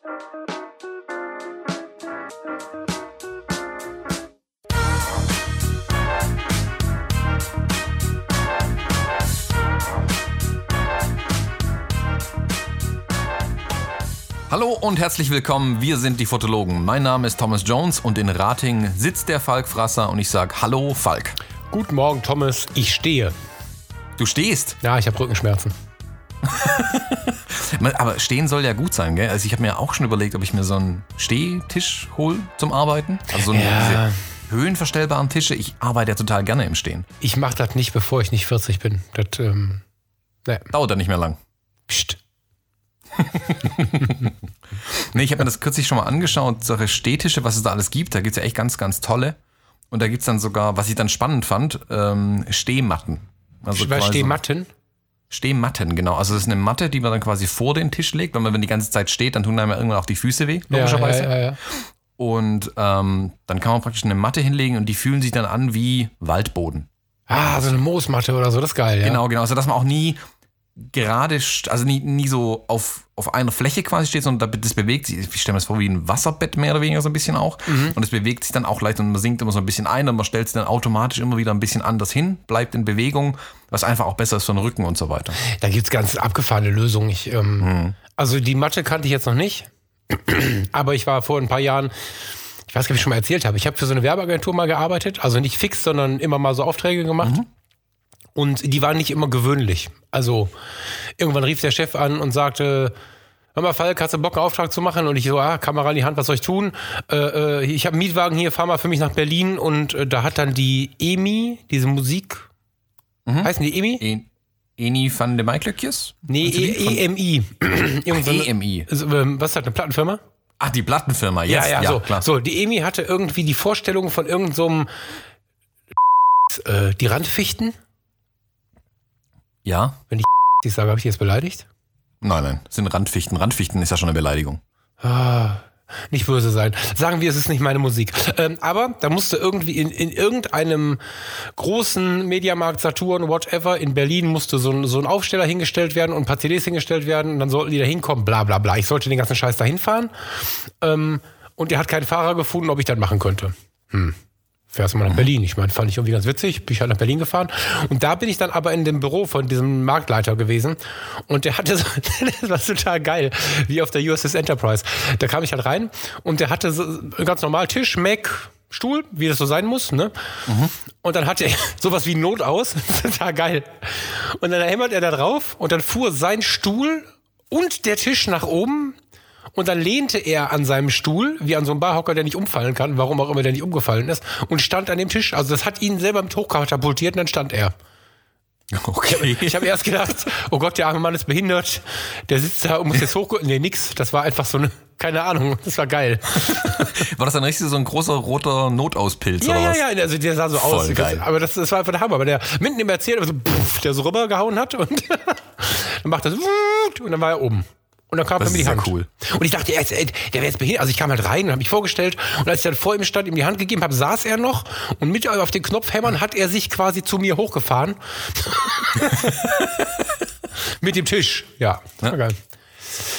Hallo und herzlich willkommen, wir sind die Fotologen. Mein Name ist Thomas Jones und in Rating sitzt der Falk Frasser und ich sage Hallo Falk. Guten Morgen, Thomas. Ich stehe. Du stehst? Ja, ich habe Rückenschmerzen. Aber stehen soll ja gut sein, gell? Also ich habe mir auch schon überlegt, ob ich mir so einen Stehtisch hole zum Arbeiten. Also so Ja. diese höhenverstellbaren Tische. Ich arbeite ja total gerne im Stehen. Ich mache das nicht, bevor ich nicht 40 bin. Das, ähm, ne. Dauert ja nicht mehr lang. Psst. Nee, ich habe mir das kürzlich schon mal angeschaut, solche Stehtische, was es da alles gibt. Da gibt es ja echt ganz, ganz tolle. Und da gibt es dann sogar, was ich dann spannend fand, ähm, Stehmatten. Also Stehmatten. Stehmatten, genau. Also das ist eine Matte, die man dann quasi vor den Tisch legt, weil man, wenn die ganze Zeit steht, dann tun einem ja irgendwann auch die Füße weh, Ja, logischerweise. ja, ja, ja. Und ähm, dann kann man praktisch eine Matte hinlegen und die fühlen sich dann an wie Waldboden. Ah, so eine Moosmatte oder so, das ist geil, ja. Genau, genau. Also dass man auch nie gerade, also nie, nie so auf, auf einer Fläche quasi steht, sondern da- das bewegt sich. Ich stelle mir das vor wie ein Wasserbett mehr oder weniger so ein bisschen auch. Mhm. Und es bewegt sich dann auch leicht und man sinkt immer so ein bisschen ein und man stellt es dann automatisch immer wieder ein bisschen anders hin, bleibt in Bewegung, was einfach auch besser ist für den Rücken und so weiter. Da gibt's ganz abgefahrene Lösungen. Ich, ähm, Mhm. Also die Matte kannte ich jetzt noch nicht. Aber ich war vor ein paar Jahren, ich weiß gar nicht, ob ich schon mal erzählt habe, ich habe für so eine Werbeagentur mal gearbeitet. Also nicht fix, sondern immer mal so Aufträge gemacht. Mhm. Und die waren nicht immer gewöhnlich. Also irgendwann rief der Chef an und sagte, Hör mal, Falk, hast du Bock, einen Auftrag zu machen? Und ich so, ah, Kamera in die Hand, was soll ich tun? Äh, äh, ich habe einen Mietwagen hier, fahr mal für mich nach Berlin. Und äh, da hat dann die EMI, diese Musik, Mhm. heißen die EMI? En Eni van de Maiklöckjes? Nee, E- EMI. EMI. So, ähm, Was ist das, eine Plattenfirma? Ach, die Plattenfirma, jetzt. ja, ja, so. klar. So, die EMI hatte irgendwie die Vorstellung von irgendeinem so äh, die Randfichten. Ja? Wenn ich ich sage, habe ich die jetzt beleidigt? Nein, nein, das sind Randfichten. Randfichten ist ja schon eine Beleidigung. Ah, nicht böse sein. Sagen wir, es ist nicht meine Musik. Ähm, aber da musste irgendwie in, in irgendeinem großen Mediamarkt, Saturn, whatever, in Berlin musste so ein, so ein Aufsteller hingestellt werden und ein paar CDs hingestellt werden und dann sollten die da hinkommen, bla bla bla. Ich sollte den ganzen Scheiß da hinfahren. Ähm, und er hat keinen Fahrer gefunden, ob ich das machen könnte. Hm. Fährst du mal nach Berlin? Ich meine, fand ich irgendwie ganz witzig. Bin ich halt nach Berlin gefahren. Und da bin ich dann aber in dem Büro von diesem Marktleiter gewesen. Und der hatte so, das war total geil, wie auf der USS Enterprise. Da kam ich halt rein und der hatte so ganz normal Tisch, Mac, Stuhl, wie das so sein muss, ne? Und dann hatte er sowas wie Not aus. total geil. Und dann hämmert er da drauf und dann fuhr sein Stuhl und der Tisch nach oben und dann lehnte er an seinem Stuhl, wie an so einem Barhocker, der nicht umfallen kann, warum auch immer der nicht umgefallen ist, und stand an dem Tisch. Also das hat ihn selber mit hochkatapultiert und dann stand er. Okay. Ich habe erst gedacht, oh Gott, der arme Mann ist behindert, der sitzt da und muss jetzt hoch. Nee, nix. Das war einfach so eine, keine Ahnung, das war geil. War das dann richtig so ein großer roter Notauspilz Ja, oder ja, was? ja, also der sah so Voll aus. geil. Aber das, das war einfach der Hammer. Aber der mitten im Erzählen, so, pff, der so rübergehauen hat und dann macht das und dann war er oben. Und dann kam Das er mir die ja Hand. cool. Und ich dachte, er ist, der wäre jetzt behindert. Also ich kam halt rein und habe mich vorgestellt. Und als ich dann vor ihm stand, ihm die Hand gegeben habe, saß er noch. Und mit auf den Knopf hämmern hat er sich quasi zu mir hochgefahren. mit dem Tisch. Ja, das war geil.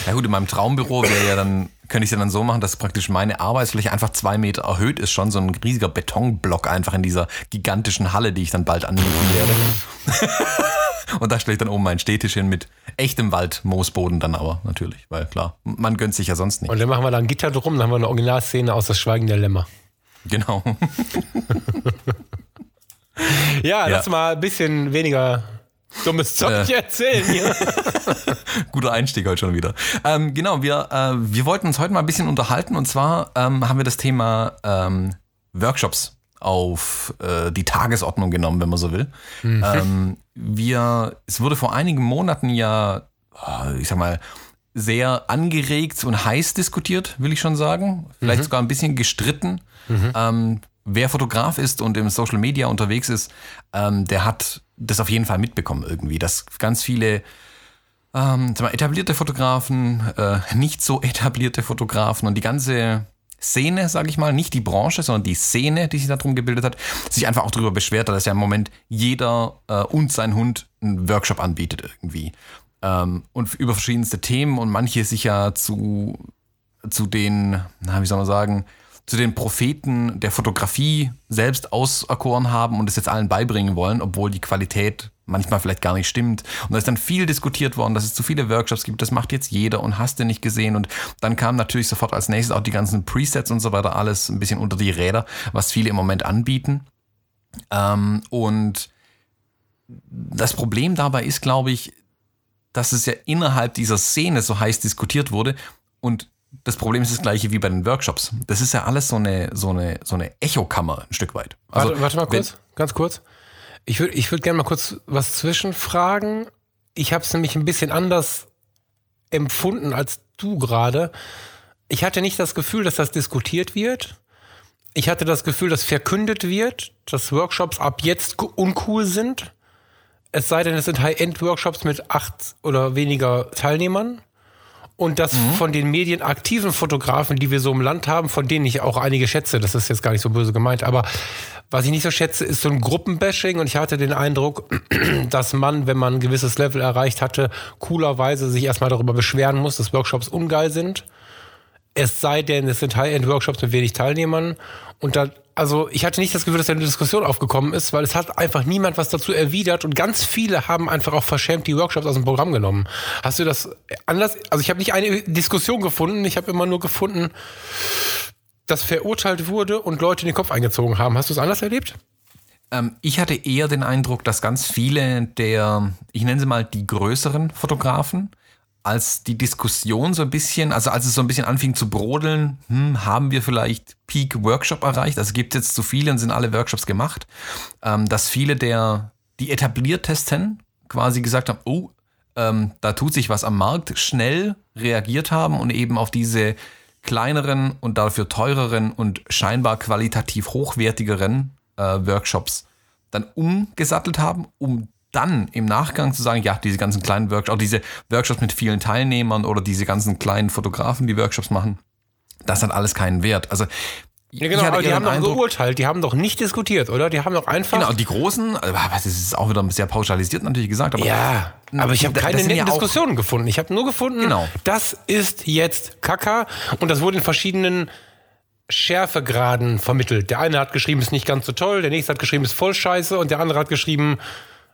Ja gut, in meinem Traumbüro wäre ja dann, könnte ich es ja dann so machen, dass praktisch meine Arbeitsfläche einfach zwei Meter erhöht ist, schon so ein riesiger Betonblock einfach in dieser gigantischen Halle, die ich dann bald anmieten werde. Und da stelle ich dann oben meinen Stehtisch hin mit echtem Waldmoosboden dann aber natürlich, weil klar, man gönnt sich ja sonst nicht. Und dann machen wir da ein Gitter drum, dann haben wir eine Originalszene aus Das Schweigen der Lämmer. Genau. Ja, Ja. lass mal ein bisschen weniger dummes Zeug Äh. erzählen hier. Guter Einstieg heute schon wieder. Ähm, genau, wir, äh, wir wollten uns heute mal ein bisschen unterhalten und zwar ähm, haben wir das Thema ähm, Workshops auf äh, die Tagesordnung genommen, wenn man so will. Ähm, wir, es wurde vor einigen Monaten ja, äh, ich sag mal, sehr angeregt und heiß diskutiert, will ich schon sagen. Vielleicht sogar ein bisschen gestritten. Ähm, wer Fotograf ist und im Social Media unterwegs ist, ähm, der hat das auf jeden Fall mitbekommen irgendwie, dass ganz viele ähm, etablierte Fotografen, äh, nicht so etablierte Fotografen und die ganze Szene, sage ich mal, nicht die Branche, sondern die Szene, die sich darum gebildet hat, sich einfach auch darüber beschwert hat, dass ja im Moment jeder äh, und sein Hund einen Workshop anbietet irgendwie. Ähm, und über verschiedenste Themen und manche sich ja zu zu den, na, wie soll man sagen, zu den Propheten der Fotografie selbst auserkoren haben und es jetzt allen beibringen wollen, obwohl die Qualität manchmal vielleicht gar nicht stimmt. Und da ist dann viel diskutiert worden, dass es zu viele Workshops gibt, das macht jetzt jeder und hast du nicht gesehen. Und dann kam natürlich sofort als nächstes auch die ganzen Presets und so weiter, alles ein bisschen unter die Räder, was viele im Moment anbieten. Ähm, und das Problem dabei ist, glaube ich, dass es ja innerhalb dieser Szene so heiß diskutiert wurde und das Problem ist das gleiche wie bei den Workshops. Das ist ja alles so eine, so eine, so eine Echokammer ein Stück weit. Also, warte, warte mal kurz, ganz kurz. Ich würde ich würd gerne mal kurz was zwischenfragen. Ich habe es nämlich ein bisschen anders empfunden als du gerade. Ich hatte nicht das Gefühl, dass das diskutiert wird. Ich hatte das Gefühl, dass verkündet wird, dass Workshops ab jetzt uncool sind. Es sei denn, es sind High-End-Workshops mit acht oder weniger Teilnehmern. Und dass mhm. von den medienaktiven Fotografen, die wir so im Land haben, von denen ich auch einige schätze, das ist jetzt gar nicht so böse gemeint, aber was ich nicht so schätze, ist so ein Gruppenbashing und ich hatte den Eindruck, dass man, wenn man ein gewisses Level erreicht hatte, coolerweise sich erstmal darüber beschweren muss, dass Workshops ungeil sind. Es sei denn, es sind High-End-Workshops mit wenig Teilnehmern und da also ich hatte nicht das Gefühl, dass da eine Diskussion aufgekommen ist, weil es hat einfach niemand was dazu erwidert und ganz viele haben einfach auch verschämt die Workshops aus dem Programm genommen. Hast du das anders? Also ich habe nicht eine Diskussion gefunden, ich habe immer nur gefunden, dass verurteilt wurde und Leute in den Kopf eingezogen haben. Hast du es anders erlebt? Ähm, ich hatte eher den Eindruck, dass ganz viele der, ich nenne sie mal die größeren Fotografen, als die Diskussion so ein bisschen, also als es so ein bisschen anfing zu brodeln, hm, haben wir vielleicht Peak Workshop erreicht? Also gibt es jetzt zu viele und sind alle Workshops gemacht, ähm, dass viele der, die etabliertesten quasi gesagt haben, oh, ähm, da tut sich was am Markt, schnell reagiert haben und eben auf diese kleineren und dafür teureren und scheinbar qualitativ hochwertigeren äh, Workshops dann umgesattelt haben, um dann im Nachgang zu sagen, ja, diese ganzen kleinen Workshops, auch diese Workshops mit vielen Teilnehmern oder diese ganzen kleinen Fotografen, die Workshops machen, das hat alles keinen Wert. Also ja, genau, aber die haben doch Eindruck, geurteilt, die haben doch nicht diskutiert, oder? Die haben doch einfach. Genau, die Großen, das ist auch wieder sehr pauschalisiert natürlich gesagt, aber. Ja, aber ich habe keine netten ja Diskussionen gefunden. Ich habe nur gefunden, genau. das ist jetzt Kaka und das wurde in verschiedenen Schärfegraden vermittelt. Der eine hat geschrieben, ist nicht ganz so toll, der nächste hat geschrieben, ist voll scheiße und der andere hat geschrieben,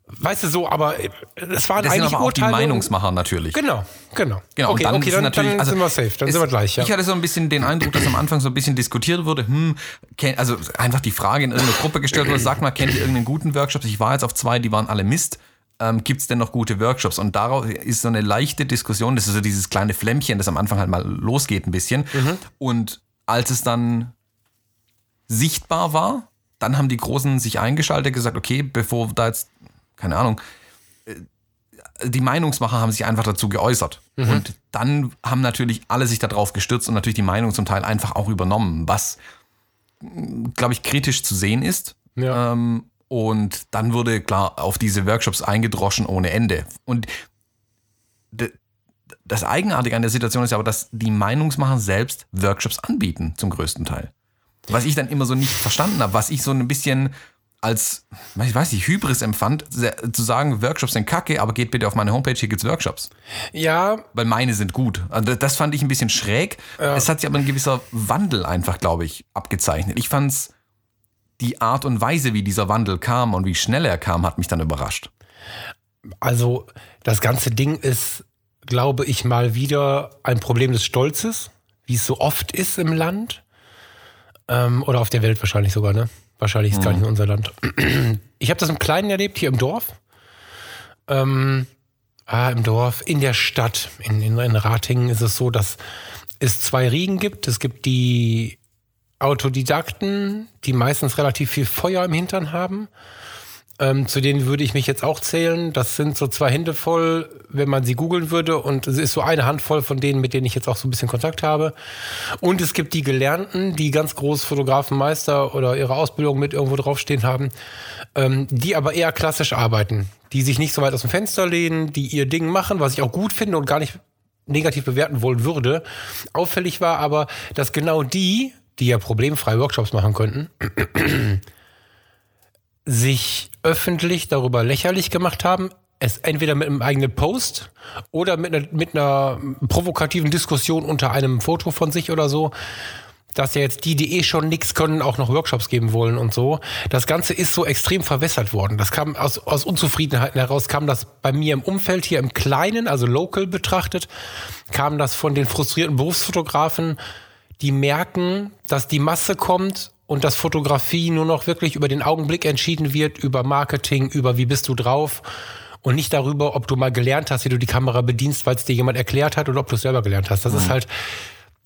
Weißt du so, aber es waren das eigentlich sind aber auch die Meinungsmacher natürlich. Genau, genau. Genau, okay, und dann, okay, dann, dann also sind wir safe, dann sind wir gleich. Ja. Ich hatte so ein bisschen den Eindruck, dass am Anfang so ein bisschen diskutiert wurde, hm, also einfach die Frage in irgendeine Gruppe gestellt wurde, sag mal, kennt ihr irgendeinen guten Workshop? Ich war jetzt auf zwei, die waren alle Mist. Ähm, Gibt es denn noch gute Workshops? Und darauf ist so eine leichte Diskussion, das ist so dieses kleine Flämmchen, das am Anfang halt mal losgeht ein bisschen. Mhm. Und als es dann sichtbar war, dann haben die Großen sich eingeschaltet, gesagt, okay, bevor da jetzt keine Ahnung, äh, die Meinungsmacher haben sich einfach dazu geäußert. Mhm. Und dann haben natürlich alle sich darauf gestürzt und natürlich die Meinung zum Teil einfach auch übernommen, was, glaube ich, kritisch zu sehen ist. Ja. Ähm, und dann wurde klar auf diese Workshops eingedroschen ohne Ende. Und das Eigenartige an der Situation ist aber, dass die Meinungsmacher selbst Workshops anbieten, zum größten Teil. Was ich dann immer so nicht verstanden habe, was ich so ein bisschen als, ich weiß nicht, Hybris empfand, zu sagen, Workshops sind kacke, aber geht bitte auf meine Homepage, hier gibt's Workshops. Ja. Weil meine sind gut. Also das fand ich ein bisschen schräg. Ja. Es hat sich aber ein gewisser Wandel einfach, glaube ich, abgezeichnet. Ich fand's, die Art und Weise, wie dieser Wandel kam und wie schnell er kam, hat mich dann überrascht. Also, das ganze Ding ist, glaube ich, mal wieder ein Problem des Stolzes, wie es so oft ist im Land. Ähm, oder auf der Welt wahrscheinlich sogar, ne? Wahrscheinlich ist mhm. gar nicht in unser Land. Ich habe das im Kleinen erlebt, hier im Dorf. Ähm, ah, im Dorf, in der Stadt, in, in, in Ratingen ist es so, dass es zwei Riegen gibt. Es gibt die Autodidakten, die meistens relativ viel Feuer im Hintern haben. Ähm, zu denen würde ich mich jetzt auch zählen. Das sind so zwei Hände voll, wenn man sie googeln würde. Und es ist so eine Handvoll von denen, mit denen ich jetzt auch so ein bisschen Kontakt habe. Und es gibt die Gelernten, die ganz groß Fotografenmeister oder ihre Ausbildung mit irgendwo draufstehen haben, ähm, die aber eher klassisch arbeiten. Die sich nicht so weit aus dem Fenster lehnen, die ihr Ding machen, was ich auch gut finde und gar nicht negativ bewerten wollen würde. Auffällig war aber, dass genau die, die ja problemfrei Workshops machen könnten, sich öffentlich darüber lächerlich gemacht haben, es entweder mit einem eigenen Post oder mit einer, mit einer provokativen Diskussion unter einem Foto von sich oder so, dass ja jetzt die, die eh schon nichts können, auch noch Workshops geben wollen und so. Das Ganze ist so extrem verwässert worden. Das kam aus, aus Unzufriedenheiten heraus, kam das bei mir im Umfeld hier im Kleinen, also local betrachtet, kam das von den frustrierten Berufsfotografen, die merken, dass die Masse kommt und dass Fotografie nur noch wirklich über den Augenblick entschieden wird, über Marketing, über wie bist du drauf und nicht darüber, ob du mal gelernt hast, wie du die Kamera bedienst, weil es dir jemand erklärt hat oder ob du es selber gelernt hast. Das mhm. ist halt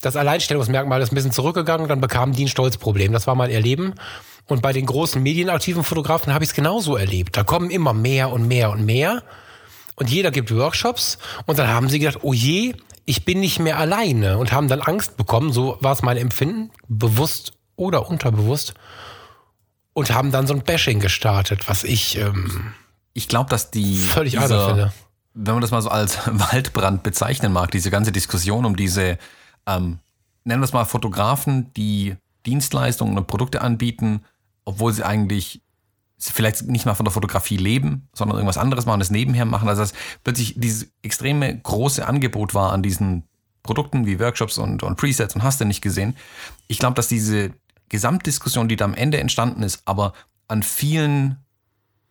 das Alleinstellungsmerkmal ist ein bisschen zurückgegangen, dann bekamen die ein Stolzproblem. Das war mein Erleben. Und bei den großen medienaktiven Fotografen habe ich es genauso erlebt. Da kommen immer mehr und mehr und mehr. Und jeder gibt Workshops. Und dann haben sie gedacht, oh je, ich bin nicht mehr alleine. Und haben dann Angst bekommen, so war es mein Empfinden, bewusst oder unterbewusst. Und haben dann so ein Bashing gestartet, was ich... Ähm, ich glaube, dass die... Völlig dieser, finde. Wenn man das mal so als Waldbrand bezeichnen mag, diese ganze Diskussion um diese ähm, nennen wir es mal Fotografen, die Dienstleistungen und Produkte anbieten, obwohl sie eigentlich vielleicht nicht mal von der Fotografie leben, sondern irgendwas anderes machen, das nebenher machen. Also dass plötzlich dieses extreme große Angebot war an diesen Produkten wie Workshops und, und Presets und hast du nicht gesehen. Ich glaube, dass diese Gesamtdiskussion, die da am Ende entstanden ist, aber an vielen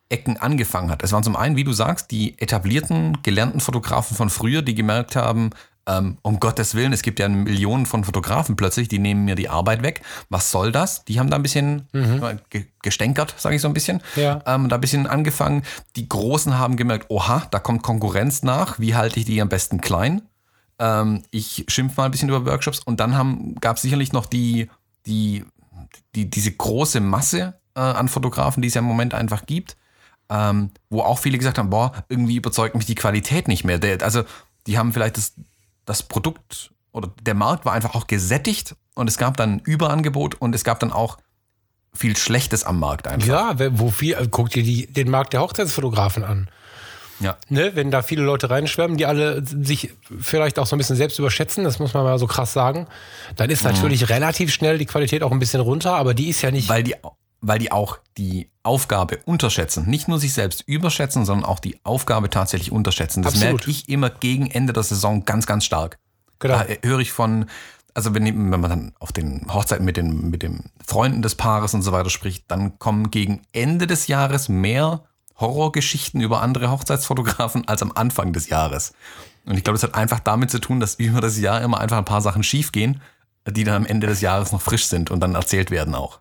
Ecken angefangen hat. Es waren zum einen, wie du sagst, die etablierten, gelernten Fotografen von früher, die gemerkt haben, ähm, um Gottes Willen, es gibt ja Millionen von Fotografen plötzlich, die nehmen mir die Arbeit weg. Was soll das? Die haben da ein bisschen mhm. ge gestänkert, sage ich so ein bisschen. Ja. Ähm, da ein bisschen angefangen. Die Großen haben gemerkt, oha, da kommt Konkurrenz nach. Wie halte ich die am besten klein? Ähm, ich schimpf mal ein bisschen über Workshops. Und dann gab es sicherlich noch die, die, die, diese große Masse äh, an Fotografen, die es ja im Moment einfach gibt. Ähm, wo auch viele gesagt haben, boah, irgendwie überzeugt mich die Qualität nicht mehr. Der, also die haben vielleicht das, das Produkt oder der Markt war einfach auch gesättigt und es gab dann Überangebot und es gab dann auch viel Schlechtes am Markt einfach. Ja, wo viel, äh, guck dir die, den Markt der Hochzeitsfotografen an. Ja. Ne, wenn da viele Leute reinschwärmen, die alle sich vielleicht auch so ein bisschen selbst überschätzen, das muss man mal so krass sagen, dann ist mhm. natürlich mhm. relativ schnell die Qualität auch ein bisschen runter, aber die ist ja nicht. Weil die, weil die auch die Aufgabe unterschätzen. Nicht nur sich selbst überschätzen, sondern auch die Aufgabe tatsächlich unterschätzen. Das Absolut. merke ich immer gegen Ende der Saison ganz, ganz stark. Genau. Da höre ich von, also wenn, wenn man dann auf den Hochzeiten mit den, mit den Freunden des Paares und so weiter spricht, dann kommen gegen Ende des Jahres mehr Horrorgeschichten über andere Hochzeitsfotografen als am Anfang des Jahres. Und ich glaube, das hat einfach damit zu tun, dass über das Jahr immer einfach ein paar Sachen schiefgehen, die dann am Ende des Jahres noch frisch sind und dann erzählt werden auch.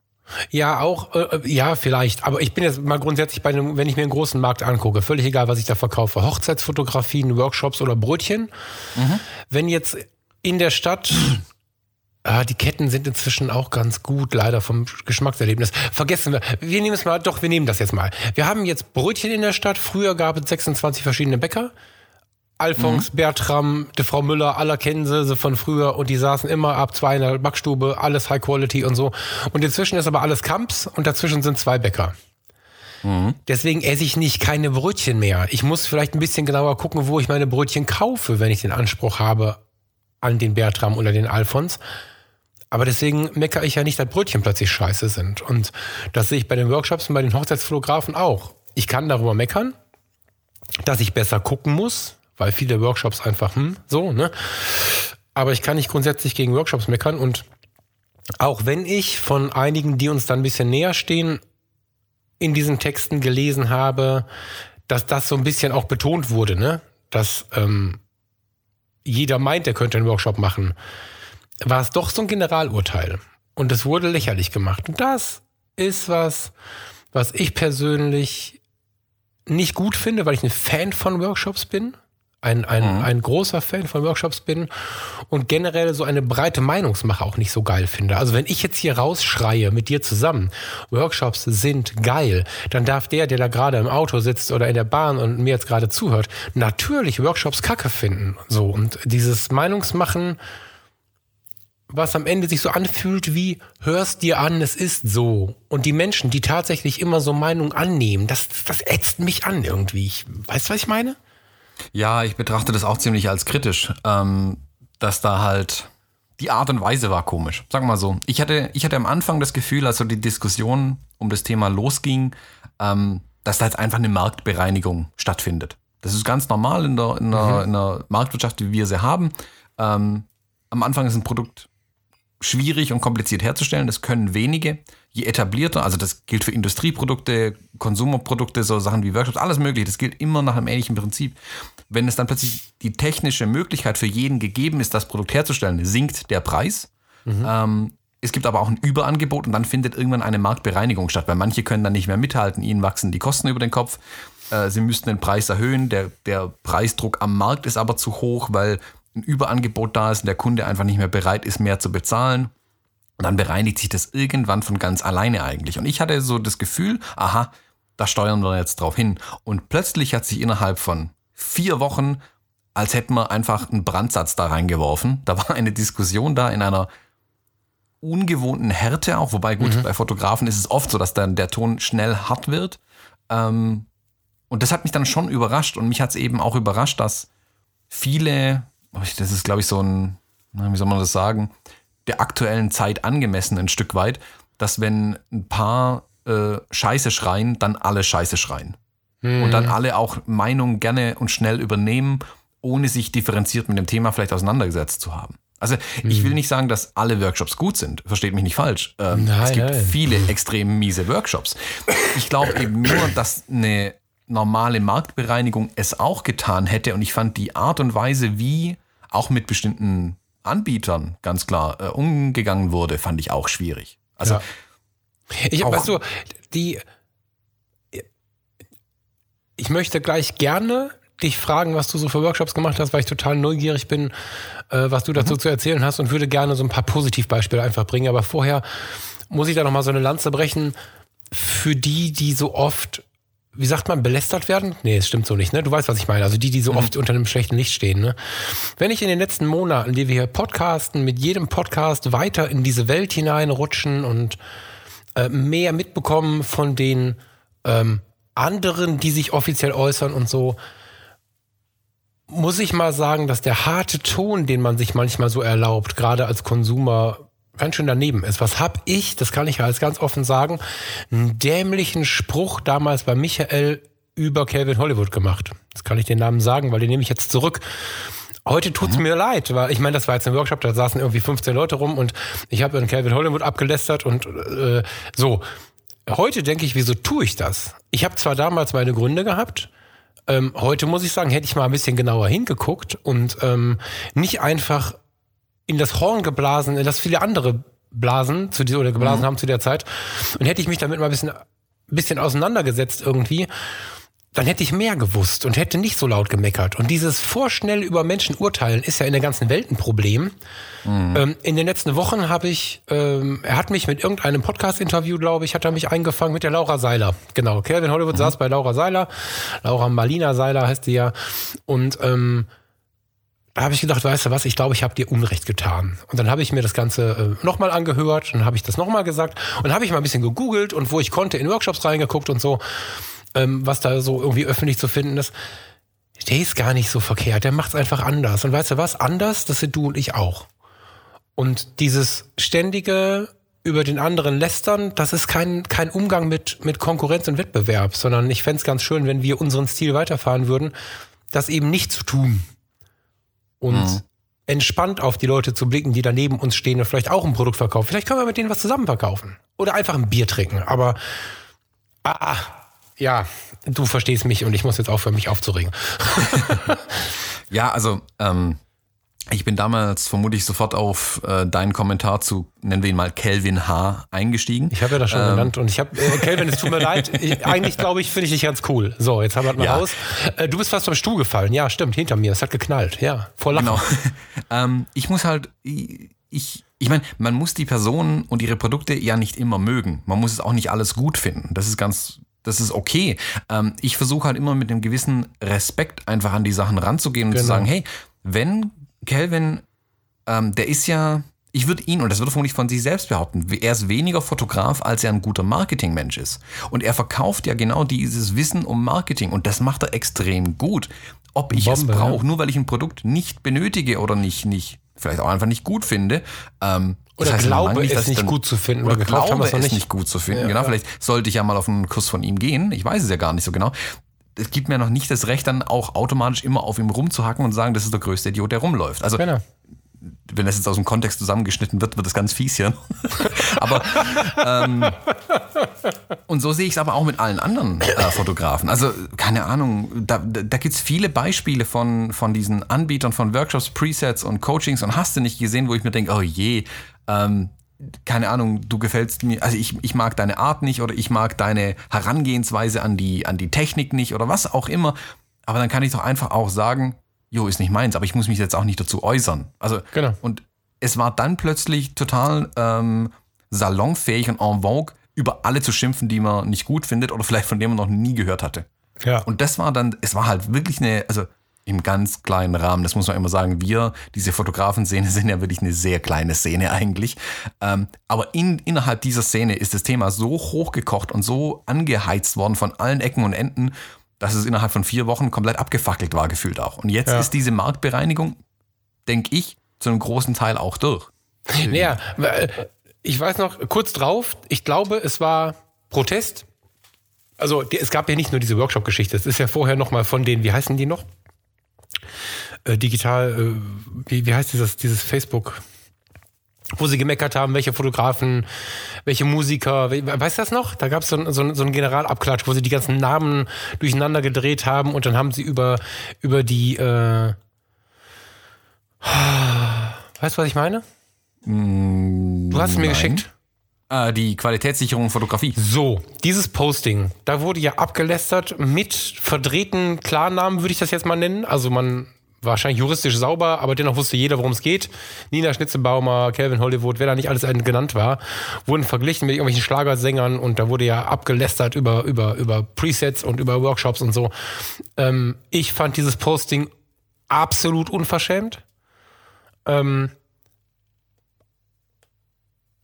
Ja, auch, äh, äh, ja, vielleicht. Aber ich bin jetzt mal grundsätzlich bei einem, wenn ich mir einen großen Markt angucke, völlig egal, was ich da verkaufe. Hochzeitsfotografien, Workshops oder Brötchen. Mhm. Wenn jetzt in der Stadt, ah, die Ketten sind inzwischen auch ganz gut, leider vom Geschmackserlebnis. Vergessen wir, wir nehmen es mal, doch, wir nehmen das jetzt mal. Wir haben jetzt Brötchen in der Stadt. Früher gab es 26 verschiedene Bäcker. Alphons, mhm. Bertram, die Frau Müller, aller kennen sie, sie von früher und die saßen immer ab zwei in der Backstube, alles High Quality und so. Und inzwischen ist aber alles Kamps und dazwischen sind zwei Bäcker. Mhm. Deswegen esse ich nicht keine Brötchen mehr. Ich muss vielleicht ein bisschen genauer gucken, wo ich meine Brötchen kaufe, wenn ich den Anspruch habe an den Bertram oder den Alphons. Aber deswegen meckere ich ja nicht, dass Brötchen plötzlich scheiße sind. Und das sehe ich bei den Workshops und bei den Hochzeitsfotografen auch. Ich kann darüber meckern, dass ich besser gucken muss, weil viele Workshops einfach, hm, so, ne? Aber ich kann nicht grundsätzlich gegen Workshops meckern und auch wenn ich von einigen, die uns dann ein bisschen näher stehen, in diesen Texten gelesen habe, dass das so ein bisschen auch betont wurde, ne? Dass ähm, jeder meint, er könnte einen Workshop machen, war es doch so ein Generalurteil. Und es wurde lächerlich gemacht. Und das ist was, was ich persönlich nicht gut finde, weil ich ein Fan von Workshops bin ein, ein, mhm. ein großer Fan von Workshops bin und generell so eine breite Meinungsmache auch nicht so geil finde. Also wenn ich jetzt hier rausschreie mit dir zusammen, Workshops sind geil, dann darf der, der da gerade im Auto sitzt oder in der Bahn und mir jetzt gerade zuhört, natürlich Workshops kacke finden. So und dieses Meinungsmachen, was am Ende sich so anfühlt wie, hörst dir an, es ist so. Und die Menschen, die tatsächlich immer so Meinung annehmen, das, das ätzt mich an irgendwie. Ich, weißt du, was ich meine? Ja, ich betrachte das auch ziemlich als kritisch, ähm, dass da halt die Art und Weise war komisch. Sag mal so. Ich hatte, ich hatte am Anfang das Gefühl, als so die Diskussion um das Thema losging, ähm, dass da jetzt einfach eine Marktbereinigung stattfindet. Das ist ganz normal in der, in der, in der Marktwirtschaft, wie wir sie haben. Ähm, am Anfang ist ein Produkt schwierig und kompliziert herzustellen. Das können wenige. Je etablierter, also das gilt für Industrieprodukte, Konsumerprodukte, so Sachen wie Workshops, alles mögliche. Das gilt immer nach einem ähnlichen Prinzip. Wenn es dann plötzlich die technische Möglichkeit für jeden gegeben ist, das Produkt herzustellen, sinkt der Preis. Ähm, es gibt aber auch ein Überangebot und dann findet irgendwann eine Marktbereinigung statt, weil manche können dann nicht mehr mithalten, ihnen wachsen die Kosten über den Kopf. Äh, sie müssten den Preis erhöhen, der, der Preisdruck am Markt ist aber zu hoch, weil ein Überangebot da ist und der Kunde einfach nicht mehr bereit ist, mehr zu bezahlen. Und dann bereinigt sich das irgendwann von ganz alleine eigentlich. Und ich hatte so das Gefühl, aha, da steuern wir jetzt drauf hin. Und plötzlich hat sich innerhalb von vier Wochen, als hätten wir einfach einen Brandsatz da reingeworfen. Da war eine Diskussion da in einer ungewohnten Härte auch, wobei gut, bei Fotografen ist es oft so, dass dann der Ton schnell hart wird. Ähm, und das hat mich dann schon überrascht und mich hat es eben auch überrascht, dass viele, das ist glaube ich so ein, wie soll man das sagen, der aktuellen Zeit angemessen ein Stück weit, dass wenn ein paar äh, Scheiße schreien, dann alle Scheiße schreien. Und dann alle auch Meinung gerne und schnell übernehmen, ohne sich differenziert mit dem Thema vielleicht auseinandergesetzt zu haben. Also ich will nicht sagen, dass alle Workshops gut sind, versteht mich nicht falsch. Ähm, Nein, es gibt nein. viele extrem miese Workshops. Ich glaube eben nur, dass eine normale Marktbereinigung es auch getan hätte und ich fand die Art und Weise, wie auch mit bestimmten Anbietern ganz klar äh, umgegangen wurde, fand ich auch schwierig. Also Ja. Ich, Auch- weißt du, die. Ich möchte gleich gerne dich fragen, was du so für Workshops gemacht hast, weil ich total neugierig bin, äh, was du dazu zu erzählen hast und würde gerne so ein paar Positivbeispiele einfach bringen. Aber vorher muss ich da nochmal so eine Lanze brechen für die, die so oft, wie sagt man, belästert werden? Nee, es stimmt so nicht, ne? Du weißt, was ich meine. Also die, die so oft unter einem schlechten Licht stehen, ne? Wenn ich in den letzten Monaten, die wir hier podcasten, mit jedem Podcast weiter in diese Welt hineinrutschen und äh, mehr mitbekommen von den ähm, anderen, die sich offiziell äußern und so, muss ich mal sagen, dass der harte Ton, den man sich manchmal so erlaubt, gerade als Konsumer, ganz schön daneben ist. Was hab ich, das kann ich als ganz offen sagen, einen dämlichen Spruch damals bei Michael über Calvin Hollywood gemacht. Das kann ich den Namen sagen, weil den nehme ich jetzt zurück. Heute tut's mir leid, weil ich meine, das war jetzt ein Workshop, da saßen irgendwie 15 Leute rum und ich habe dann Calvin Hollywood abgelästert und äh, so. Heute denke ich, wieso tue ich das? Ich habe zwar damals meine Gründe gehabt, ähm, heute muss ich sagen, hätte ich mal ein bisschen genauer hingeguckt und ähm, nicht einfach in das Horn geblasen, in das viele andere blasen zu dieser, oder geblasen haben zu der Zeit. Und hätte ich mich damit mal ein bisschen, bisschen auseinandergesetzt irgendwie, dann hätte ich mehr gewusst und hätte nicht so laut gemeckert. Und dieses vorschnell über Menschen urteilen ist ja in der ganzen Welt ein Problem. Ähm, in den letzten Wochen habe ich, ähm, er hat mich mit irgendeinem Podcast-Interview, glaube ich, hat er mich eingefangen mit der Laura Seiler. Genau, Calvin Hollywood saß bei Laura Seiler. Laura Marlina Seiler heißt die ja. Und ähm, habe ich gedacht, weißt du was, ich glaube, ich habe dir Unrecht getan. Und dann habe ich mir das Ganze äh, nochmal angehört, dann habe ich das nochmal gesagt und habe ich mal ein bisschen gegoogelt und wo ich konnte in Workshops reingeguckt und so, ähm, was da so irgendwie öffentlich zu finden ist. Der ist gar nicht so verkehrt, der macht es einfach anders. Und weißt du was, anders, das sind du und ich auch. Und dieses ständige über den anderen lästern, das ist kein, kein Umgang mit, mit Konkurrenz und Wettbewerb, sondern ich fänd's ganz schön, wenn wir unseren Stil weiterfahren würden, das eben nicht zu tun. Und entspannt auf die Leute zu blicken, die daneben uns stehen und vielleicht auch ein Produkt verkaufen. Vielleicht können wir mit denen was zusammen verkaufen. Oder einfach ein Bier trinken. Aber ah, ah, ja, du verstehst mich und ich muss jetzt aufhören, mich aufzuregen. Ja, also ähm, ich bin damals vermutlich sofort auf äh, deinen Kommentar zu, nennen wir ihn mal Kelvin H. eingestiegen. Ich habe ja das schon genannt und ich habe, äh, Kelvin, es tut mir leid. Ich, eigentlich glaube ich, finde ich dich ganz cool. So, jetzt haben wir das mal Ja. raus. Äh, du bist fast vom Stuhl gefallen. Ja, stimmt, hinter mir. Es hat geknallt. Ja, vor Lachen. Genau. ähm, ich muss halt, ich, ich meine, man muss die Personen und ihre Produkte ja nicht immer mögen. Man muss es auch nicht alles gut finden. Das ist ganz, das ist okay. Ähm, ich versuche halt immer mit einem gewissen Respekt einfach an die Sachen ranzugehen und zu Genau. sagen, hey, wenn Kelvin, ähm, der ist ja, ich würde ihn, und das würde vermutlich von sich selbst behaupten, er ist weniger Fotograf, als er ein guter Marketingmensch ist. Und er verkauft ja genau dieses Wissen um Marketing und das macht er extrem gut. Ob ich es Bombe, ja. brauche, nur weil ich ein Produkt nicht benötige oder nicht, nicht, vielleicht auch einfach nicht gut finde. Ähm, das Oder heißt noch glaube, lange es ich nicht dann- gut zu finden, Oder glaube es es nicht. nicht gut zu finden. Ja, genau, ja. vielleicht sollte ich ja mal auf einen Kurs von ihm gehen. Ich weiß es ja gar nicht so genau. Es gibt mir noch nicht das Recht, dann auch automatisch immer auf ihm rumzuhacken und sagen, das ist der größte Idiot, der rumläuft. Also Genau. wenn das jetzt aus dem Kontext zusammengeschnitten wird, wird das ganz fies hier. aber ähm, und so sehe ich es aber auch mit allen anderen äh, Fotografen. Also keine Ahnung, da, da, da gibt es viele Beispiele von, von diesen Anbietern von Workshops, Presets und Coachings und hast du nicht gesehen, wo ich mir denke, oh je, ähm, keine Ahnung, du gefällst mir, also ich, ich mag deine Art nicht oder ich mag deine Herangehensweise an die, an die Technik nicht oder was auch immer. Aber dann kann ich doch einfach auch sagen, jo, ist nicht meins, aber ich muss mich jetzt auch nicht dazu äußern. Also, Genau. und es war dann plötzlich total ähm, salonfähig und en vogue, über alle zu schimpfen, die man nicht gut findet oder vielleicht von denen man noch nie gehört hatte. Ja. Und das war dann, es war halt wirklich eine, also im ganz kleinen Rahmen, das muss man immer sagen, wir, diese Fotografen-Szene, sind ja wirklich eine sehr kleine Szene eigentlich. Ähm, aber in, innerhalb dieser Szene ist das Thema so hochgekocht und so angeheizt worden von allen Ecken und Enden, dass es innerhalb von vier Wochen komplett abgefackelt war, gefühlt auch. Und jetzt Ja. ist diese Marktbereinigung, denke ich, zu einem großen Teil auch durch. Naja, weil, ich weiß noch, kurz drauf, ich glaube, es war Protest. Also es gab ja nicht nur diese Workshop-Geschichte, es ist ja vorher noch mal von denen, wie heißen die noch? Äh, digital, äh, wie, wie heißt dieses, dieses Facebook? Wo sie gemeckert haben, welche Fotografen, welche Musiker, we- weißt du das noch? Da gab es so, ein- so, so einen Generalabklatsch, wo sie die ganzen Namen durcheinander gedreht haben und dann haben sie über, über die, äh, weißt du, was ich meine? Du hast es mir Nein. geschickt. Äh, die Qualitätssicherung Fotografie. So, dieses Posting, da wurde ja abgelästert mit verdrehten Klarnamen, würde ich das jetzt mal nennen. Also man wahrscheinlich juristisch sauber, aber dennoch wusste jeder, worum es geht. Nina Schnitzebaumer, Calvin Hollywood, wer da nicht alles genannt war, wurden verglichen mit irgendwelchen Schlagersängern und da wurde ja abgelästert über, über, über Presets und über Workshops und so. Ähm, ich fand dieses Posting absolut unverschämt. Ähm,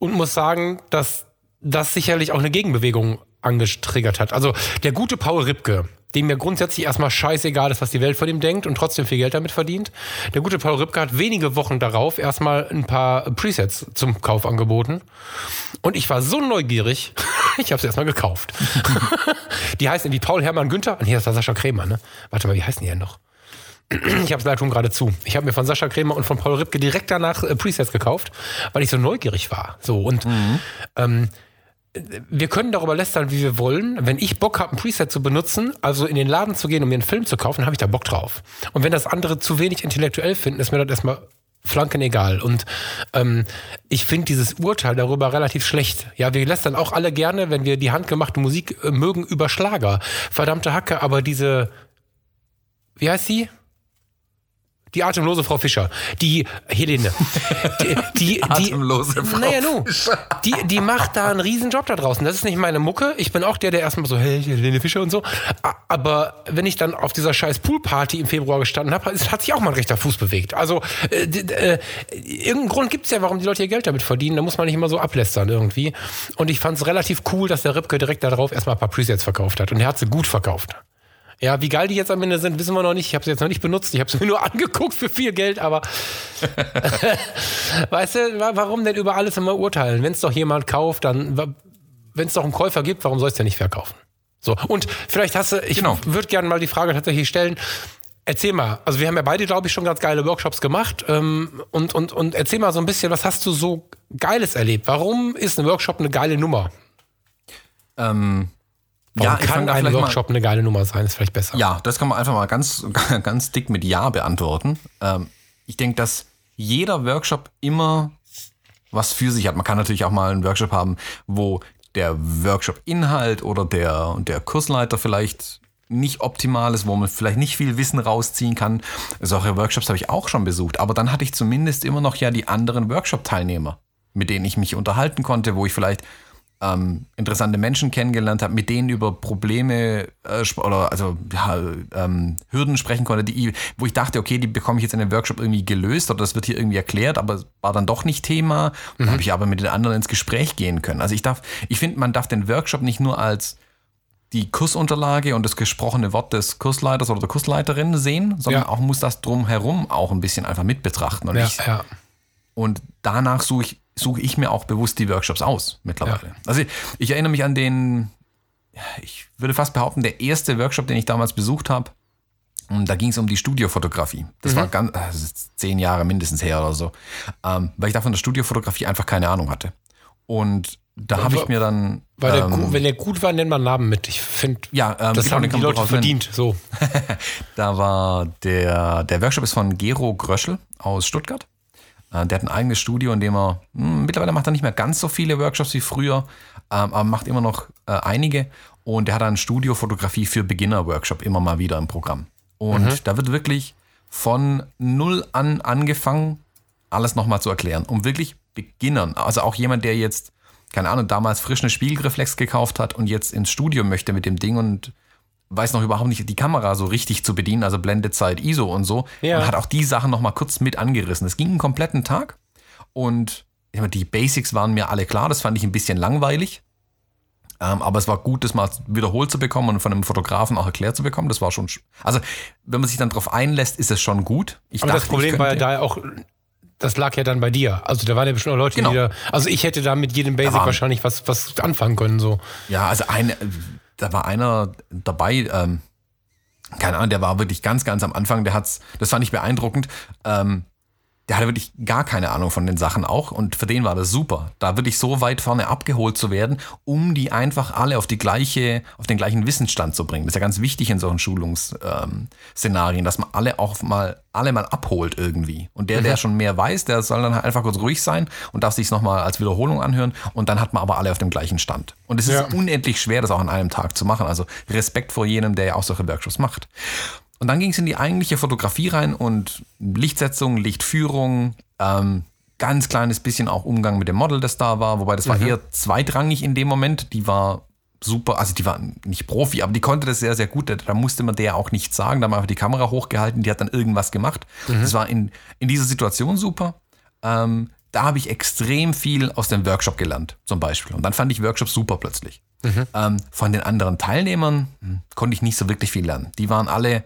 und muss sagen, dass das sicherlich auch eine Gegenbewegung angetriggert hat. Also der gute Paul Ripke, dem mir grundsätzlich erstmal scheißegal ist, was die Welt von ihm denkt und trotzdem viel Geld damit verdient. Der gute Paul Ripke hat wenige Wochen darauf erstmal ein paar Presets zum Kauf angeboten. Und ich war so neugierig, ich habe sie erstmal gekauft. die heißen wie Paul Hermann Günther. Nee, das war Sascha Krämer, ne? Warte mal, wie heißen die denn noch? Ich habe es leider schon gerade zu. Ich habe mir von Sascha Krämer und von Paul Ripke direkt danach äh, Presets gekauft, weil ich so neugierig war. So und ähm, wir können darüber lästern, wie wir wollen. Wenn ich Bock habe, ein Preset zu benutzen, also in den Laden zu gehen, um mir einen Film zu kaufen, habe ich da Bock drauf. Und wenn das andere zu wenig intellektuell finden, ist mir das erstmal flanken egal. Und ähm, ich finde dieses Urteil darüber relativ schlecht. Ja, wir lästern auch alle gerne, wenn wir die handgemachte Musik äh, mögen, über Schlager. Verdammte Hacke, aber diese, wie heißt sie? Die atemlose Frau Fischer. Die Helene. Die, die, die, Atemlose Frau naja, nu, die, die macht da einen riesen Job da draußen. Das ist nicht meine Mucke. Ich bin auch der, der erstmal so, hey, Helene Fischer und so. Aber wenn ich dann auf dieser scheiß Poolparty im Februar gestanden habe, hat sich auch mein rechter Fuß bewegt. Also, äh, äh, irgendeinen Grund gibt's ja, warum die Leute ihr Geld damit verdienen. Da muss man nicht immer so ablästern irgendwie. Und ich fand es relativ cool, dass der Ripke direkt darauf erstmal ein paar Presets verkauft hat. Und er hat sie gut verkauft. Ja, wie geil die jetzt am Ende sind, wissen wir noch nicht. Ich habe sie jetzt noch nicht benutzt. Ich habe sie mir nur angeguckt für viel Geld, aber weißt du, wa- warum denn über alles immer urteilen? Wenn es doch jemand kauft, dann, wenn es doch einen Käufer gibt, warum soll es denn nicht verkaufen? So, und vielleicht hast du, ich Genau. würde gerne mal die Frage tatsächlich stellen, Erzähl mal, also wir haben ja beide, glaube ich, schon ganz geile Workshops gemacht. Ähm, und, und, und erzähl mal so ein bisschen, was hast du so Geiles erlebt? Warum ist ein Workshop eine geile Nummer? Ähm, Warum fang kann ein vielleicht mal- Workshop eine geile Nummer sein? Ist vielleicht besser. Ja, das kann man einfach mal ganz, ganz dick mit Ja beantworten. Ähm, ich denke, dass jeder Workshop immer was für sich hat. Man kann natürlich auch mal einen Workshop haben, wo der Workshop-Inhalt oder der, der Kursleiter vielleicht nicht optimal ist, wo man vielleicht nicht viel Wissen rausziehen kann. Solche Workshops habe ich auch schon besucht, aber dann hatte ich zumindest immer noch ja die anderen Workshop-Teilnehmer, mit denen ich mich unterhalten konnte, wo ich vielleicht ähm, interessante Menschen kennengelernt habe, mit denen über Probleme äh, oder also ja, ähm, Hürden sprechen konnte, die, wo ich dachte, okay, die bekomme ich jetzt in dem Workshop irgendwie gelöst oder das wird hier irgendwie erklärt, aber war dann doch nicht Thema. Dann habe ich aber mit den anderen ins Gespräch gehen können. Also ich darf, ich finde, man darf den Workshop nicht nur als die Kursunterlage und das gesprochene Wort des Kursleiters oder der Kursleiterin sehen, sondern Ja. auch muss das drumherum auch ein bisschen einfach mit betrachten. Und ja, ich, ja. und danach suche ich, suche ich mir auch bewusst die Workshops aus mittlerweile. Also ich, ich erinnere mich an den, ich würde fast behaupten, der erste Workshop, den ich damals besucht habe. Und da ging es um die Studiofotografie. Das mhm. war ganz, ist zehn Jahre mindestens her oder so. Ähm, weil ich da von der Studiofotografie einfach keine Ahnung hatte. Und da habe ich mir dann. Weil der ähm, wenn der gut war, nennt man Namen mit. Ich finde, ja, ähm, das genau, haben die Leute verdient. So. da war der, der Workshop ist von Gero Gröschel aus Stuttgart. Äh, der hat ein eigenes Studio, in dem er, mh, hm, mittlerweile macht er nicht mehr ganz so viele Workshops wie früher, ähm, aber macht immer noch äh, einige. Und der hat ein Studio Fotografie für Beginner-Workshop immer mal wieder im Programm. Und mhm. da wird wirklich von null an angefangen, alles nochmal zu erklären, um wirklich Beginnern, also auch jemand, der jetzt, keine Ahnung, damals frisch eine Spiegelreflex gekauft hat und jetzt ins Studio möchte mit dem Ding und weiß noch überhaupt nicht, die Kamera so richtig zu bedienen, also Blendezeit, ISO und so. Ja. Und hat auch die Sachen nochmal kurz mit angerissen. Es ging einen kompletten Tag und die Basics waren mir alle klar, das fand ich ein bisschen langweilig. Ähm, aber es war gut, das mal wiederholt zu bekommen und von einem Fotografen auch erklärt zu bekommen. Das war schon. Also, wenn man sich dann darauf einlässt, ist es schon gut. Ich aber dachte, das Problem war ja da auch, das lag ja dann bei dir. Also da waren ja bestimmt auch Leute, genau. die da. Also ich hätte da mit jedem Basic wahrscheinlich was, was anfangen können. So. Ja, also eine, da war einer dabei, ähm, keine Ahnung, der war wirklich ganz, ganz am Anfang, der hat's, das fand ich beeindruckend. Ähm, der hatte wirklich gar keine Ahnung von den Sachen auch und für den war das super, da wirklich so weit vorne abgeholt zu werden, um die einfach alle auf die gleiche, auf den gleichen Wissensstand zu bringen. Das ist ja ganz wichtig in solchen Schulungsszenarien, dass man alle auch mal, alle mal abholt irgendwie. Und der, mhm. der schon mehr weiß, der soll dann halt einfach kurz ruhig sein und darf sich nochmal als Wiederholung anhören und dann hat man aber alle auf dem gleichen Stand. Und es ist ja. unendlich schwer, das auch an einem Tag zu machen. Also Respekt vor jenem, der ja auch solche Workshops macht. Und dann ging es in die eigentliche Fotografie rein und Lichtsetzung, Lichtführung, ähm, ganz kleines bisschen auch Umgang mit dem Model, das da war, wobei das war mhm. eher zweitrangig in dem Moment. Die war super, also die war nicht Profi, aber die konnte das sehr, sehr gut. Da musste man der auch nichts sagen. Da haben wir einfach die Kamera hochgehalten, die hat dann irgendwas gemacht. Mhm. Das war in, in dieser Situation super. Ähm, da habe ich extrem viel aus dem Workshop gelernt, zum Beispiel. Und dann fand ich Workshops super plötzlich. Mhm. Ähm, von den anderen Teilnehmern hm, konnte ich nicht so wirklich viel lernen. Die waren alle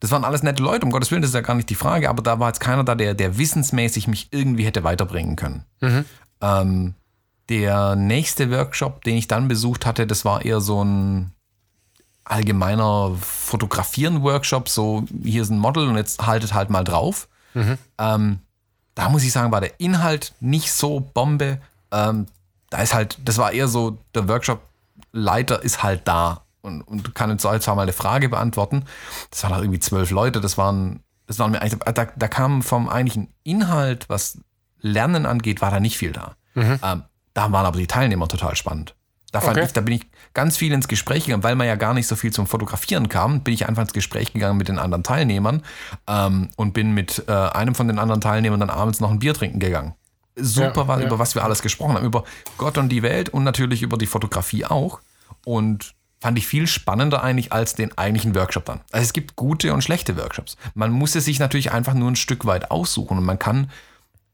das waren alles nette Leute, um Gottes Willen, das ist ja gar nicht die Frage, aber da war jetzt keiner da, der, der wissensmäßig mich irgendwie hätte weiterbringen können. Mhm. Ähm, der nächste Workshop, den ich dann besucht hatte, das war eher so ein allgemeiner Fotografieren-Workshop, so hier ist ein Model und jetzt haltet halt mal drauf. Mhm. Ähm, da muss ich sagen, war der Inhalt nicht so Bombe. Ähm, da ist halt, das war eher so, der Workshop-Leiter ist halt da und, und kann jetzt zwar mal eine Frage beantworten. Das waren halt irgendwie zwölf Leute, das waren, das waren mir eigentlich, da, da kam vom eigentlichen Inhalt, was Lernen angeht, war da nicht viel da. Mhm. Ähm, da waren aber die Teilnehmer total spannend. Da, fand okay. ich, da bin ich ganz viel ins Gespräch gegangen, weil man ja gar nicht so viel zum Fotografieren kam, bin ich einfach ins Gespräch gegangen mit den anderen Teilnehmern ähm, und bin mit äh, einem von den anderen Teilnehmern dann abends noch ein Bier trinken gegangen. Super, ja, was, ja. über was wir alles gesprochen haben, über Gott und die Welt und natürlich über die Fotografie auch. Und fand ich viel spannender eigentlich als den eigentlichen Workshop dann. Also es gibt gute und schlechte Workshops. Man muss es sich natürlich einfach nur ein Stück weit aussuchen und man kann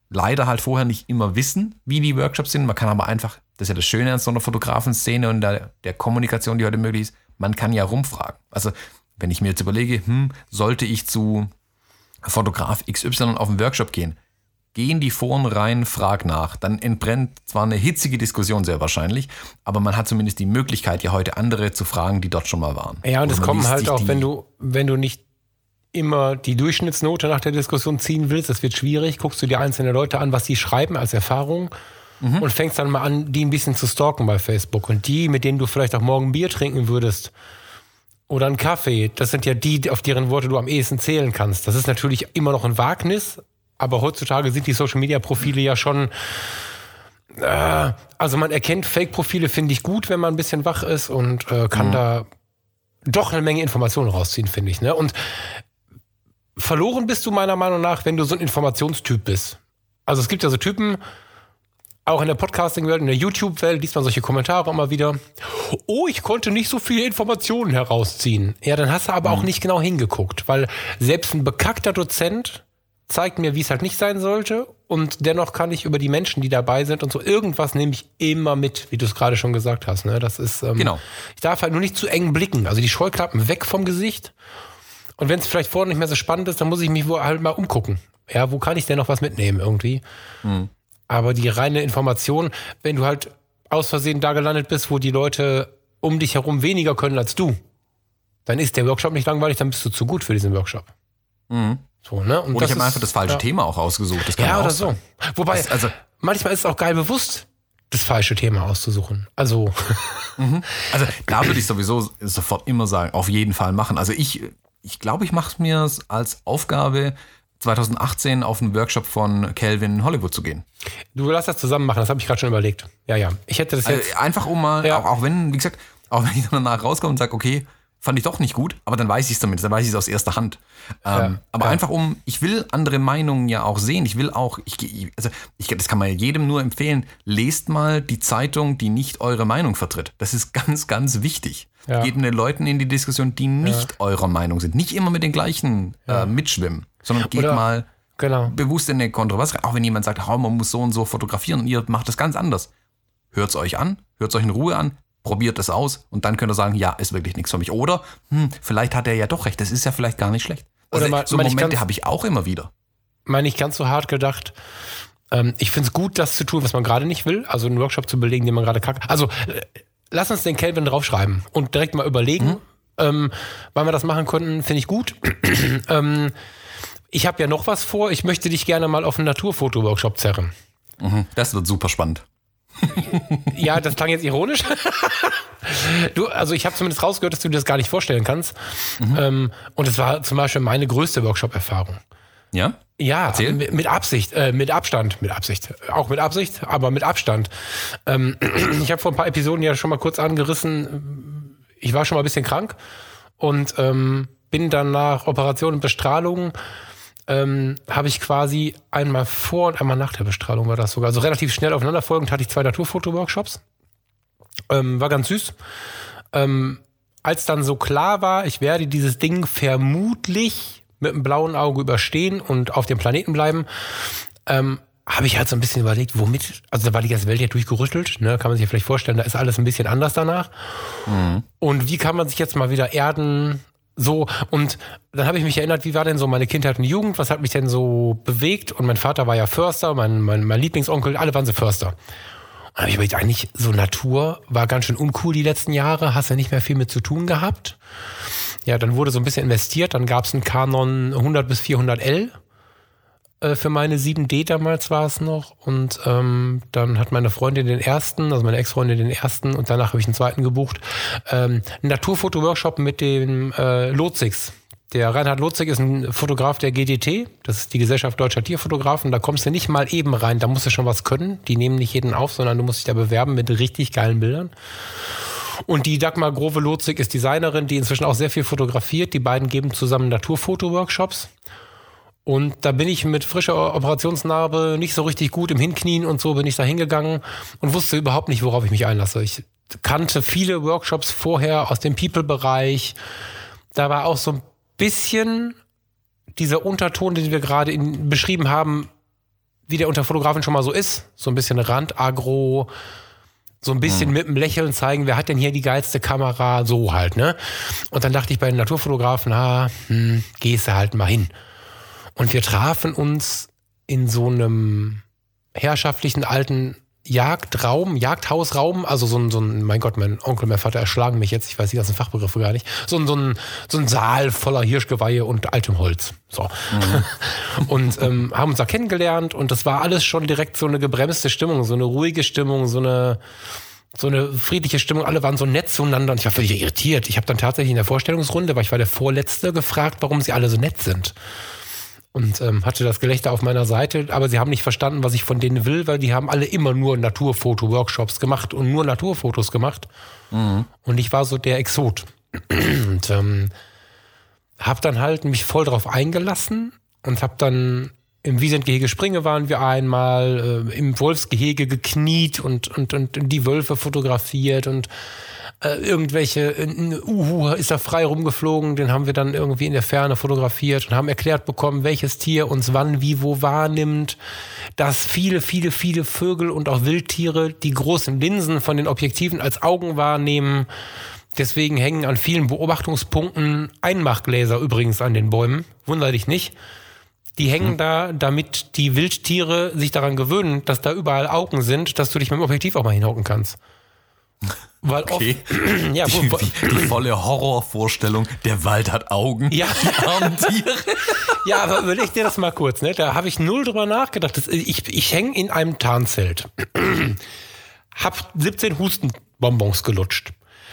leider halt vorher nicht immer wissen, wie die Workshops sind. Man kann aber einfach, das ist ja das Schöne an so einer Fotografenszene und der, der Kommunikation, die heute möglich ist, man kann ja rumfragen. Also wenn ich mir jetzt überlege, hm, sollte ich zu Fotograf XY auf einen Workshop gehen, Geh in die Foren rein, frag nach. Dann entbrennt zwar eine hitzige Diskussion sehr wahrscheinlich, aber man hat zumindest die Möglichkeit, ja heute andere zu fragen, die dort schon mal waren. Ja, und es kommen halt auch, wenn du, wenn du nicht immer die Durchschnittsnote nach der Diskussion ziehen willst, das wird schwierig, guckst du dir einzelne Leute an, was sie schreiben als Erfahrung mhm. und fängst dann mal an, die ein bisschen zu stalken bei Facebook. Und die, mit denen du vielleicht auch morgen Bier trinken würdest, oder einen Kaffee, das sind ja die, auf deren Worte du am ehesten zählen kannst. Das ist natürlich immer noch ein Wagnis, aber heutzutage sind die Social Media Profile ja schon. Äh, also man erkennt Fake-Profile, finde ich gut, wenn man ein bisschen wach ist und äh, kann mhm. da doch eine Menge Informationen rausziehen, finde ich. Ne? Und verloren bist du meiner Meinung nach, wenn du so ein Informationstyp bist. Also es gibt ja so Typen, auch in der Podcasting-Welt, in der YouTube-Welt liest man solche Kommentare immer wieder. Oh, ich konnte nicht so viele Informationen herausziehen. Ja, dann hast du aber mhm. auch nicht genau hingeguckt, weil selbst ein bekackter Dozent zeigt mir, wie es halt nicht sein sollte. Und dennoch kann ich über die Menschen, die dabei sind und so irgendwas nehme ich immer mit, wie du es gerade schon gesagt hast. Ne? Das ist, ähm, genau. Ich darf halt nur nicht zu eng blicken. Also die Scheuklappen weg vom Gesicht. Und wenn es vielleicht vorne nicht mehr so spannend ist, dann muss ich mich wohl halt mal umgucken. Ja, wo kann ich denn noch was mitnehmen irgendwie? Mhm. Aber die reine Information, wenn du halt aus Versehen da gelandet bist, wo die Leute um dich herum weniger können als du, dann ist der Workshop nicht langweilig, dann bist du zu gut für diesen Workshop. Mhm. So, ne? Und Oder ich habe einfach das falsche ja. Thema auch ausgesucht. Das kann Ja, auch oder sein. so. Wobei, Das- also- manchmal ist es auch geil bewusst, das falsche Thema auszusuchen. Also, Also da würde ich sowieso sofort immer sagen, auf jeden Fall machen. Also ich, ich glaube, ich mache es mir als Aufgabe, 2018 auf einen Workshop von Calvin in Hollywood zu gehen. du lass das zusammen machen, das habe ich gerade schon überlegt. Ja, ja. Ich hätte das jetzt. Also einfach um mal, Ja. auch, auch wenn, wie gesagt, auch wenn ich dann danach rauskomme und sage, okay, fand ich doch nicht gut, aber dann weiß ich es damit, dann weiß ich es aus erster Hand. Ähm, Ja, aber ja. einfach um, ich will andere Meinungen ja auch sehen. Ich will auch, ich, also ich, das kann man jedem nur empfehlen, lest mal die Zeitung, die nicht eure Meinung vertritt. Das ist ganz, ganz wichtig. Ja. Geht mit den Leuten in die Diskussion, die nicht eurer Meinung sind. Nicht immer mit den gleichen äh, mitschwimmen, sondern geht Oder- mal Genau. bewusst in eine Kontroverse. Auch wenn jemand sagt, oh, man muss so und so fotografieren und ihr macht das ganz anders. Hört es euch an, hört es euch in Ruhe an, probiert es aus und dann könnt ihr sagen, ja, ist wirklich nichts für mich. Oder, hm, vielleicht hat er ja doch recht, das ist ja vielleicht gar nicht schlecht. Also, Oder mal- so Momente habe ich auch immer wieder. Mal nicht ganz so hart gedacht. Ähm, ich finde es gut, das zu tun, was man gerade nicht will. Also einen Workshop zu belegen, den man gerade kackt. Also äh, lass uns den Kelvin draufschreiben und direkt mal überlegen, ähm, wann wir das machen könnten, finde ich gut. ähm, ich habe ja noch was vor. Ich möchte dich gerne mal auf einen Naturfoto-Workshop zerren. Mhm, Das wird super spannend. Ja, das klang jetzt ironisch. du, also ich habe zumindest rausgehört, dass du dir das gar nicht vorstellen kannst. Ähm, und es war zum Beispiel meine größte Workshop-Erfahrung. Ja? Ja, Erzähl. mit, mit Absicht, äh, mit Abstand, mit Absicht, auch mit Absicht, aber mit Abstand. Ähm, ich habe vor ein paar Episoden ja schon mal kurz angerissen, ich war schon mal ein bisschen krank und ähm, bin dann nach Operation und Bestrahlung ähm, habe ich quasi einmal vor und einmal nach der Bestrahlung war das sogar. Also relativ schnell aufeinanderfolgend hatte ich zwei Naturfoto-Workshops. Ähm, war ganz süß. Ähm, als dann so klar war, ich werde dieses Ding vermutlich mit einem blauen Auge überstehen und auf dem Planeten bleiben, ähm, habe ich halt so ein bisschen überlegt, womit, also da war die ganze Welt ja durchgerüttelt, ne, kann man sich ja vielleicht vorstellen, da ist alles ein bisschen anders danach. Und wie kann man sich jetzt mal wieder erden? So, und dann habe ich mich erinnert, wie war denn so meine Kindheit und Jugend? Was hat mich denn so bewegt? Und mein Vater war ja Förster, mein, mein, mein Lieblingsonkel, alle waren so Förster. Und dann habe ich überlegt, eigentlich so Natur war ganz schön uncool die letzten Jahre, hast ja nicht mehr viel mit zu tun gehabt. Ja, dann wurde so ein bisschen investiert, dann gab es einen Canon 100 bis 400L äh, für meine 7D damals war es noch und ähm, dann hat meine Freundin den ersten, also meine Ex-Freundin den ersten und danach habe ich einen zweiten gebucht. Ähm, Naturfoto-Workshop mit dem äh, Lozigs. Der Reinhard Lotzig ist ein Fotograf der GDT, das ist die Gesellschaft Deutscher Tierfotografen. Da kommst du nicht mal eben rein, da musst du schon was können. Die nehmen nicht jeden auf, sondern du musst dich da bewerben mit richtig geilen Bildern. Und die Dagmar Grove-Lotzig ist Designerin, die inzwischen auch sehr viel fotografiert. Die beiden geben zusammen Naturfoto-Workshops. Und da bin ich mit frischer Operationsnarbe nicht so richtig gut im Hinknien und so bin ich da hingegangen und wusste überhaupt nicht, worauf ich mich einlasse. Ich kannte viele Workshops vorher aus dem People-Bereich. Da war auch so ein bisschen dieser Unterton, den wir gerade in, beschrieben haben, wie der unter Fotografen schon mal so ist. So ein bisschen Randagro, so ein bisschen mit dem Lächeln zeigen, wer hat denn hier die geilste Kamera, so halt, ne? Und dann dachte ich bei den Naturfotografen, ah, hm, gehst du halt mal hin. Und wir trafen uns in so einem herrschaftlichen alten Jagdraum, Jagdhausraum, also so ein, so ein, mein Gott, mein Onkel, mein Vater erschlagen mich jetzt, ich weiß die ganzen Fachbegriffe gar nicht, so ein, so ein, so ein Saal voller Hirschgeweihe und altem Holz. So. und ähm, haben uns da kennengelernt und das war alles schon direkt so eine gebremste Stimmung, so eine ruhige Stimmung, so eine, so eine friedliche Stimmung. Alle waren so nett zueinander und ich war völlig irritiert. Ich habe dann tatsächlich in der Vorstellungsrunde, weil ich war der Vorletzte, gefragt, warum sie alle so nett sind und ähm, hatte das Gelächter auf meiner Seite, aber sie haben nicht verstanden, was ich von denen will, weil die haben alle immer nur Naturfoto-Workshops gemacht und nur Naturfotos gemacht. Und ich war so der Exot. und ähm, habe dann halt mich voll drauf eingelassen und habe dann im Wiesentgehege Springe waren wir einmal, äh, im Wolfsgehege gekniet und, und, und die Wölfe fotografiert und äh, irgendwelche, ein Uhu ist da frei rumgeflogen, den haben wir dann irgendwie in der Ferne fotografiert und haben erklärt bekommen, welches Tier uns wann, wie, wo wahrnimmt, dass viele, viele, viele Vögel und auch Wildtiere die großen Linsen von den Objektiven als Augen wahrnehmen. Deswegen hängen an vielen Beobachtungspunkten Einmachgläser übrigens an den Bäumen. Wunder dich nicht. Die hängen da, damit die Wildtiere sich daran gewöhnen, dass da überall Augen sind, dass du dich mit dem Objektiv auch mal hinhocken kannst. Weil Okay. oft, ja, Die, die, die volle Horrorvorstellung, der Wald hat Augen. Ja. Die armen Tiere. ja, aber überleg dir das mal kurz, ne? Da habe ich null drüber nachgedacht. Das, ich ich hänge in einem Tarnzelt. hab 17 Hustenbonbons gelutscht.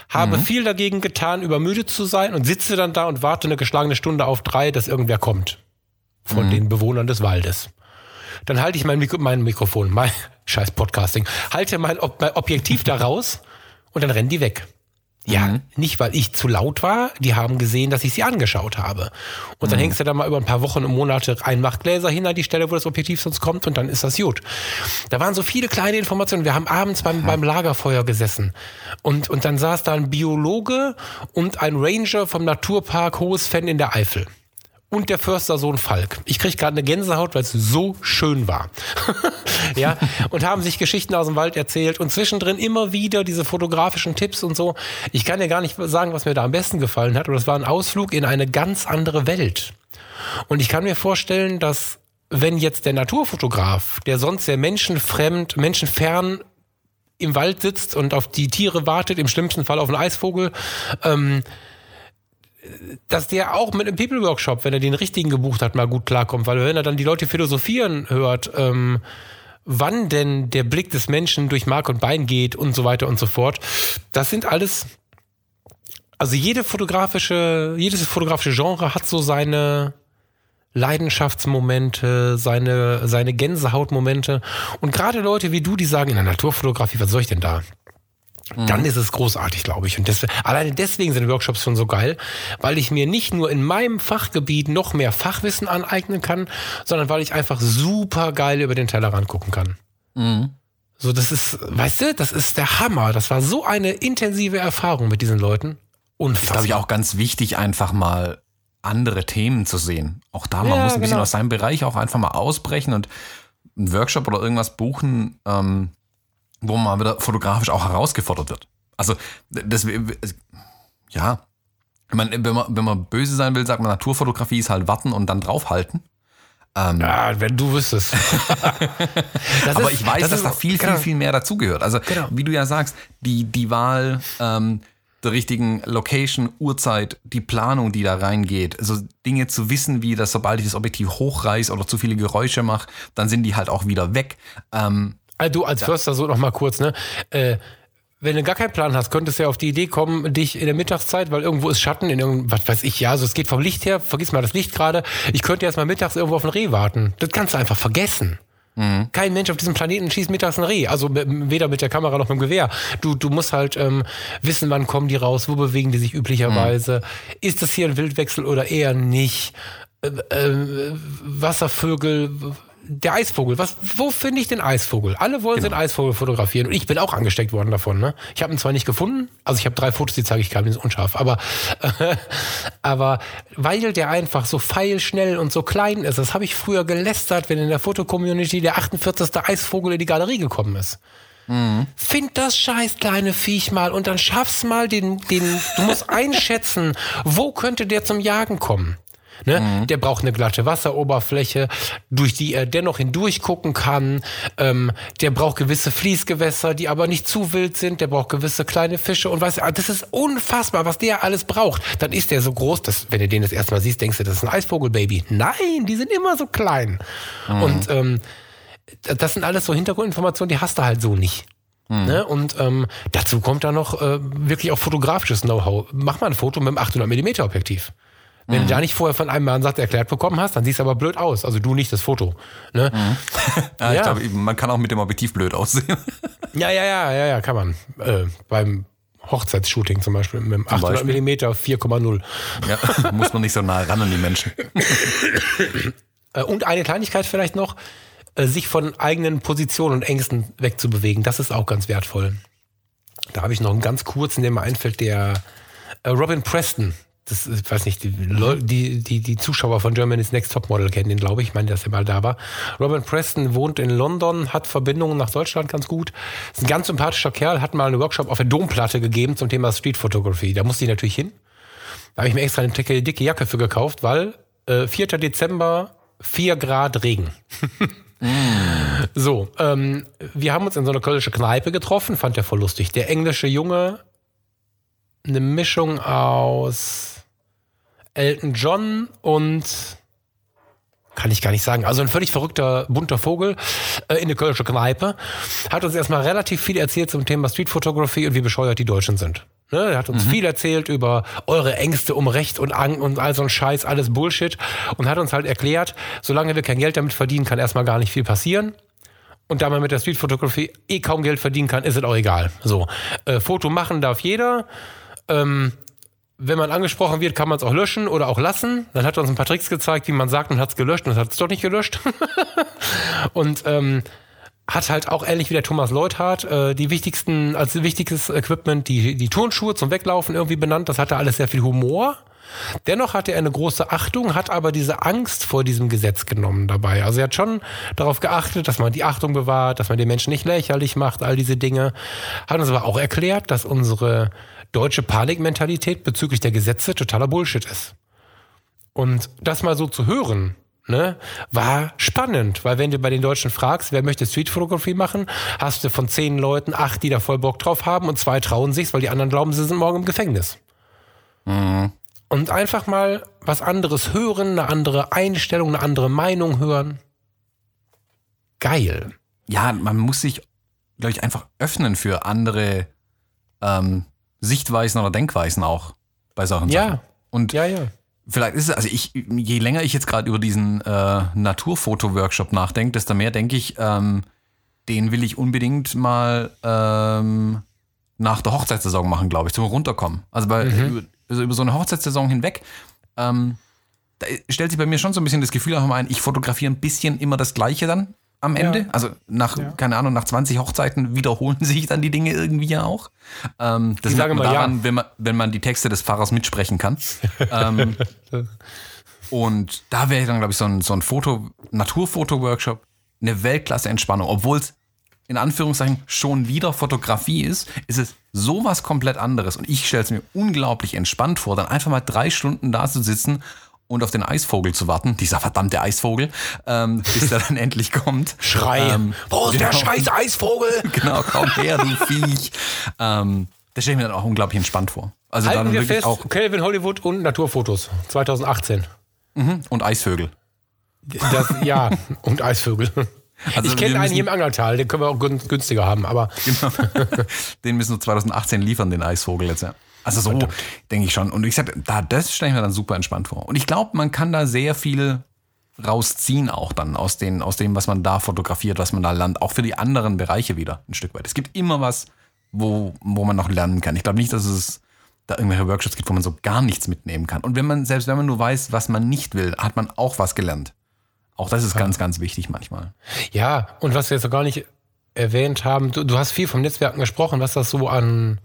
Habe viel dagegen getan, übermüdet zu sein und sitze dann da und warte eine geschlagene Stunde auf drei, dass irgendwer kommt. Von den Bewohnern des Waldes. Dann halte ich mein, Mikro, mein Mikrofon, mein scheiß Podcasting, halte mein, Ob mein Objektiv da raus und dann rennen die weg. Ja, nicht weil ich zu laut war, die haben gesehen, dass ich sie angeschaut habe. Und dann hängst du da mal über ein paar Wochen und Monate ein Machtgläser hin an die Stelle, wo das Objektiv sonst kommt und dann ist das gut. Da waren so viele kleine Informationen. Wir haben abends beim, beim Lagerfeuer gesessen und, und dann saß da ein Biologe und ein Ranger vom Naturpark Hohes Fenn in der Eifel und der Förstersohn Falk. Ich krieg gerade eine Gänsehaut, weil es so schön war. ja, und haben sich Geschichten aus dem Wald erzählt und zwischendrin immer wieder diese fotografischen Tipps und so. Ich kann dir gar nicht sagen, was mir da am besten gefallen hat, aber das war ein Ausflug in eine ganz andere Welt. Und ich kann mir vorstellen, dass wenn jetzt der Naturfotograf, der sonst sehr menschenfremd, menschenfern im Wald sitzt und auf die Tiere wartet, im schlimmsten Fall auf einen Eisvogel, ähm, dass der auch mit einem People-Workshop, wenn er den richtigen gebucht hat, mal gut klarkommt. Weil wenn er dann die Leute philosophieren hört, ähm, wann denn der Blick des Menschen durch Mark und Bein geht und so weiter und so fort, das sind alles, also jede fotografische, jedes fotografische Genre hat so seine Leidenschaftsmomente, seine, seine Gänsehautmomente. Und gerade Leute wie du, die sagen, in der Naturfotografie, was soll ich denn da? Dann ist es großartig, glaube ich. Und deswegen, alleine deswegen sind Workshops schon so geil, weil ich mir nicht nur in meinem Fachgebiet noch mehr Fachwissen aneignen kann, sondern weil ich einfach super geil über den Tellerrand gucken kann. So, das ist, weißt du, das ist der Hammer. Das war so eine intensive Erfahrung mit diesen Leuten. Ist, Unfassbar. glaube ich, auch ganz wichtig, einfach mal andere Themen zu sehen. Auch da, man Ja, muss ein bisschen genau. aus seinem Bereich auch einfach mal ausbrechen und einen Workshop oder irgendwas buchen, ähm, wo man wieder fotografisch auch herausgefordert wird. Also, das, ja, ich meine, wenn man, wenn man böse sein will, sagt man, Naturfotografie ist halt warten und dann draufhalten. Ähm, Ja, wenn du wüsstest. Aber ist- ich weiß, das dass ist- da viel, genau. viel, viel mehr dazugehört. Also, Genau. wie du ja sagst, die, die Wahl ähm, der richtigen Location, Uhrzeit, die Planung, die da reingeht, also Dinge zu wissen, wie das, sobald ich das Objektiv hochreiß oder zu viele Geräusche mache, dann sind die halt auch wieder weg. Ähm, Also du als Förster so noch mal kurz, ne? Äh, wenn du gar keinen Plan hast, könntest du ja auf die Idee kommen, dich in der Mittagszeit, weil irgendwo ist Schatten, in irgendeinem, was weiß ich, ja, also es geht vom Licht her, vergiss mal das Licht gerade. Ich könnte jetzt mal mittags irgendwo auf ein Reh warten. Das kannst du einfach vergessen. Kein Mensch auf diesem Planeten schießt mittags ein Reh. Also weder mit der Kamera noch mit dem Gewehr. Du, du musst halt ähm, wissen, wann kommen die raus, wo bewegen die sich üblicherweise. Ist das hier ein Wildwechsel oder eher nicht? Äh, äh, Wasservögel, der Eisvogel. Was, wo finde ich den Eisvogel? Alle wollen den Eisvogel fotografieren und ich bin auch angesteckt worden davon. Ne? Ich habe ihn zwar nicht gefunden, also ich habe drei Fotos, die zeige ich gerade, die sind unscharf, aber, aber weil der einfach so feilschnell und so klein ist, das habe ich früher gelästert, wenn in der Fotocommunity der 48. Eisvogel in die Galerie gekommen ist. Find das scheiß kleine Viech mal und dann schaff's mal den, den, du musst einschätzen, wo könnte der zum Jagen kommen. Ne? Der braucht eine glatte Wasseroberfläche, durch die er dennoch hindurch gucken kann. Ähm, der braucht gewisse Fließgewässer, die aber nicht zu wild sind. Der braucht gewisse kleine Fische und weißt du, das ist unfassbar, was der alles braucht. Dann ist der so groß, dass wenn du den das erstmal siehst, denkst du, das ist ein Eisvogelbaby. Nein, die sind immer so klein. Und ähm, das sind alles so Hintergrundinformationen, die hast du halt so nicht. Ne? Und ähm, dazu kommt da noch äh, wirklich auch fotografisches Know-how. Mach mal ein Foto mit einem 800 mm Objektiv. Wenn du da nicht vorher von einem Mann sagt, erklärt bekommen hast, dann siehst du aber blöd aus. Also du nicht das Foto. Ne? ja, ich Ja. glaube, man kann auch mit dem Objektiv blöd aussehen. Ja, ja, ja, ja, ja, kann man. Äh, beim Hochzeitsshooting zum Beispiel mit einem 800 Beispiel? mm 4,0. ja, muss man nicht so nah ran an die Menschen. Äh, und eine Kleinigkeit vielleicht noch, äh, sich von eigenen Positionen und Ängsten wegzubewegen, das ist auch ganz wertvoll. Da habe ich noch einen ganz kurzen, der mir einfällt, der äh, Robin Preston. Das ich weiß nicht, die, die, die, die Zuschauer von Germany's Next Topmodel kennen den, glaube ich. Ich meine, dass er mal da war. Robin Preston wohnt in London, hat Verbindungen nach Deutschland ganz gut. Ist ein ganz sympathischer Kerl, hat mal einen Workshop auf der Domplatte gegeben zum Thema Street Photography. Da musste ich natürlich hin. Da habe ich mir extra eine dicke, dicke Jacke für gekauft, weil äh, 4. Dezember 4 Grad Regen. So, ähm, wir haben uns in so einer kölnische Kneipe getroffen, fand der voll lustig. Der englische Junge, eine Mischung aus Elton John und kann ich gar nicht sagen. Also ein völlig verrückter, bunter Vogel äh, in der kölnische Kneipe. Hat uns erstmal relativ viel erzählt zum Thema Street Photography und wie bescheuert die Deutschen sind. Ne, er hat uns mhm. viel erzählt über eure Ängste um Recht und Angst und all so ein Scheiß, alles Bullshit. Und hat uns halt erklärt, solange wir kein Geld damit verdienen, kann erstmal gar nicht viel passieren. Und da man mit der Street Photography eh kaum Geld verdienen kann, ist es auch egal. So, äh, Foto machen darf jeder. Ähm, wenn man angesprochen wird, kann man es auch löschen oder auch lassen. Dann hat er uns ein paar Tricks gezeigt, wie man sagt und hat es gelöscht und hat es doch nicht gelöscht. und ähm, hat halt auch ähnlich wie der Thomas Leuthard äh, die wichtigsten, als wichtigstes Equipment die, die Turnschuhe zum Weglaufen irgendwie benannt. Das hatte alles sehr viel Humor. Dennoch hatte er eine große Achtung, hat aber diese Angst vor diesem Gesetz genommen dabei. Also er hat schon darauf geachtet, dass man die Achtung bewahrt, dass man den Menschen nicht lächerlich macht, all diese Dinge. Hat uns aber auch erklärt, dass unsere deutsche Panikmentalität bezüglich der Gesetze totaler Bullshit ist. Und das mal so zu hören, ne, war spannend, weil wenn du bei den Deutschen fragst, wer möchte Streetfotografie machen, hast du von zehn Leuten acht, die da voll Bock drauf haben und zwei trauen sich, weil die anderen glauben, sie sind morgen im Gefängnis. Mhm. Und einfach mal was anderes hören, eine andere Einstellung, eine andere Meinung hören. Geil. Ja, man muss sich, glaube ich, einfach öffnen für andere ähm, Sichtweisen oder Denkweisen auch bei Sachen. Ja. Und ja, ja. Vielleicht ist es, also ich, je länger ich jetzt gerade über diesen äh, Naturfoto-Workshop nachdenke, desto mehr denke ich, ähm, den will ich unbedingt mal ähm, nach der Hochzeitssaison machen, glaube ich, zum Runterkommen. Also, bei, mhm. über, also über so eine Hochzeitssaison hinweg, ähm, da stellt sich bei mir schon so ein bisschen das Gefühl auch ein, ich fotografiere ein bisschen immer das Gleiche dann am Ende. Ja. Also nach, ja. keine Ahnung, nach 20 Hochzeiten wiederholen sich dann die Dinge irgendwie ja auch. Ähm, das ich sage mal daran, ja. wenn, man, wenn man die Texte des Pfarrers mitsprechen kann. ähm, und da wäre dann, glaube ich, so ein, so ein Foto, Naturfoto-Workshop eine Weltklasse-Entspannung. Obwohl es in Anführungszeichen schon wieder Fotografie ist, ist es sowas komplett anderes. Und ich stelle es mir unglaublich entspannt vor, dann einfach mal drei Stunden da zu sitzen und auf den Eisvogel zu warten, dieser verdammte Eisvogel, ähm, bis der dann endlich kommt. Schrei, ähm, wo ist genau, der scheiß Eisvogel? genau, komm her, du Viech. Ähm, das stelle ich mir dann auch unglaublich entspannt vor. Also Halten dann wir fest, auch Calvin Hollywood und Naturfotos 2018. Mhm, und Eisvögel. Das, ja, und Eisvögel. Also ich kenne einen hier im Angertal, den können wir auch günstiger haben, aber. Genau. den müssen wir 2018 liefern, den Eisvogel jetzt, ja. Also so denke ich schon. Und ich sag, da, das stelle ich mir dann super entspannt vor. Und ich glaube, man kann da sehr viel rausziehen auch dann aus, den, aus dem, was man da fotografiert, was man da lernt. Auch für die anderen Bereiche wieder ein Stück weit. Es gibt immer was, wo, wo man noch lernen kann. Ich glaube nicht, dass es da irgendwelche Workshops gibt, wo man so gar nichts mitnehmen kann. Und wenn man, selbst wenn man nur weiß, was man nicht will, hat man auch was gelernt. Auch das ist ja. ganz, ganz wichtig manchmal. Ja, und was wir jetzt noch gar nicht erwähnt haben, du, du hast viel vom Netzwerken gesprochen, was das so an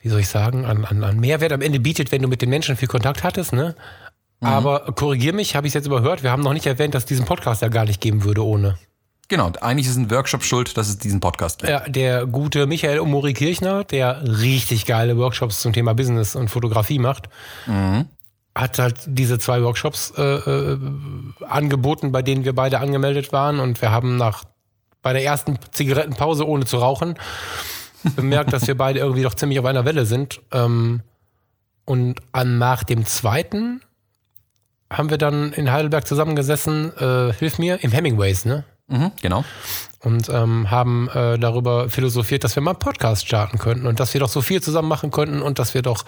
wie soll ich sagen, an, an, an Mehrwert am Ende bietet, wenn du mit den Menschen viel Kontakt hattest, ne? Mhm. Aber korrigier mich, habe ich jetzt überhört, wir haben noch nicht erwähnt, dass es diesen Podcast ja gar nicht geben würde ohne. Genau, eigentlich ist ein Workshop schuld, dass es diesen Podcast gibt. Ja, der gute Michael Omori Kirchner, der richtig geile Workshops zum Thema Business und Fotografie macht, mhm. hat halt diese zwei Workshops äh, äh, angeboten, bei denen wir beide angemeldet waren und wir haben nach bei der ersten Zigarettenpause ohne zu rauchen bemerkt, dass wir beide irgendwie doch ziemlich auf einer Welle sind. Ähm, und an, nach dem zweiten haben wir dann in Heidelberg zusammengesessen, äh, hilf mir, im Hemingways, ne? Mhm, genau. Und ähm, haben äh, darüber philosophiert, dass wir mal einen Podcast starten könnten und dass wir doch so viel zusammen machen könnten und dass wir doch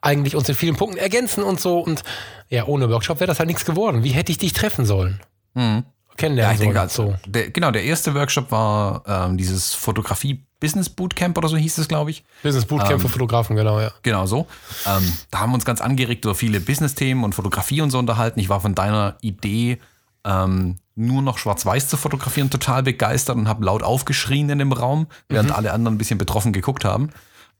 eigentlich uns in vielen Punkten ergänzen und so. Und ja, ohne Workshop wäre das halt nichts geworden. Wie hätte ich dich treffen sollen? Mhm. Kennenlernen ja, ich denke, also, der, genau, der erste Workshop war ähm, dieses Fotografie Business Bootcamp oder so hieß es, glaube ich. Business Bootcamp ähm, für Fotografen, genau, ja. Genau so. Ähm, da haben wir uns ganz angeregt über viele Business-Themen und Fotografie und so unterhalten. Ich war von deiner Idee, ähm, nur noch schwarz-weiß zu fotografieren, total begeistert und habe laut aufgeschrien in dem Raum, während mhm. alle anderen ein bisschen betroffen geguckt haben.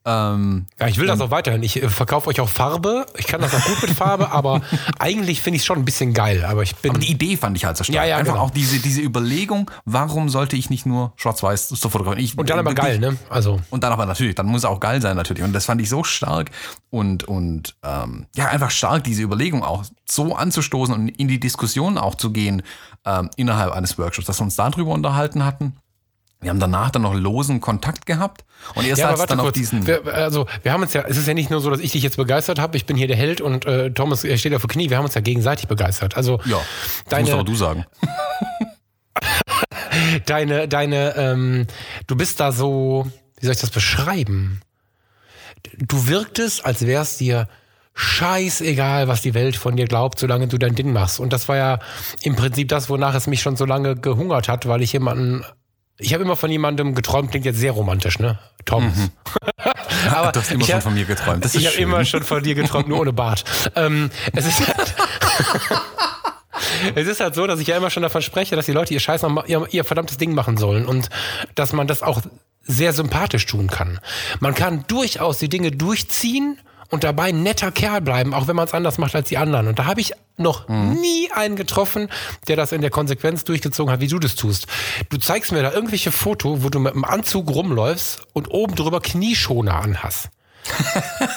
Ähm, Ja, ich will das auch weiterhin. Ich äh, verkaufe euch auch Farbe. Ich kann das auch gut mit Farbe, aber eigentlich finde ich es schon ein bisschen geil. Aber ich bin. aber die Idee fand ich halt so stark. Ja, ja, Einfach genau. auch diese, diese Überlegung, warum sollte ich nicht nur schwarz-weiß so fotografieren? Ich, und dann aber geil, ne? Also. Und dann aber natürlich, dann muss er auch geil sein natürlich. Und das fand ich so stark und, und ähm, ja, einfach stark, diese Überlegung auch so anzustoßen und in die Diskussion auch zu gehen ähm, innerhalb eines Workshops, dass wir uns darüber unterhalten hatten. Wir haben danach dann noch losen Kontakt gehabt und erst Ja, dann auf kurz. diesen. Wir, also, wir haben uns ja, es ist ja nicht nur so, dass ich dich jetzt begeistert habe, ich bin hier der Held und äh, Thomas er steht auf dem Knie. Wir haben uns ja gegenseitig begeistert. Also, ja, das musst deine, aber du sagen. deine, deine, ähm, du bist da so, wie soll ich das beschreiben? Du wirktest, als wär's dir scheißegal, was die Welt von dir glaubt, solange du dein Ding machst. Und das war ja im Prinzip das, wonach es mich schon so lange gehungert hat, weil ich jemanden, ich habe immer von jemandem geträumt, klingt jetzt sehr romantisch, ne? Tom. Aber du hast immer schon hab- von mir geträumt. Das ist ich habe immer schon von dir geträumt, nur ohne Bart. ähm, es ist halt, es ist halt so, dass ich ja immer schon davon spreche, dass die Leute ihr Scheiß noch, ihr, ihr verdammtes Ding machen sollen und dass man das auch sehr sympathisch tun kann. Man kann durchaus die Dinge durchziehen und dabei ein netter Kerl bleiben, auch wenn man es anders macht als die anderen. Und da habe ich noch nie einen getroffen, der das in der Konsequenz durchgezogen hat, wie du das tust. Du zeigst mir da irgendwelche Foto, wo du mit einem Anzug rumläufst und oben drüber Knieschoner anhast.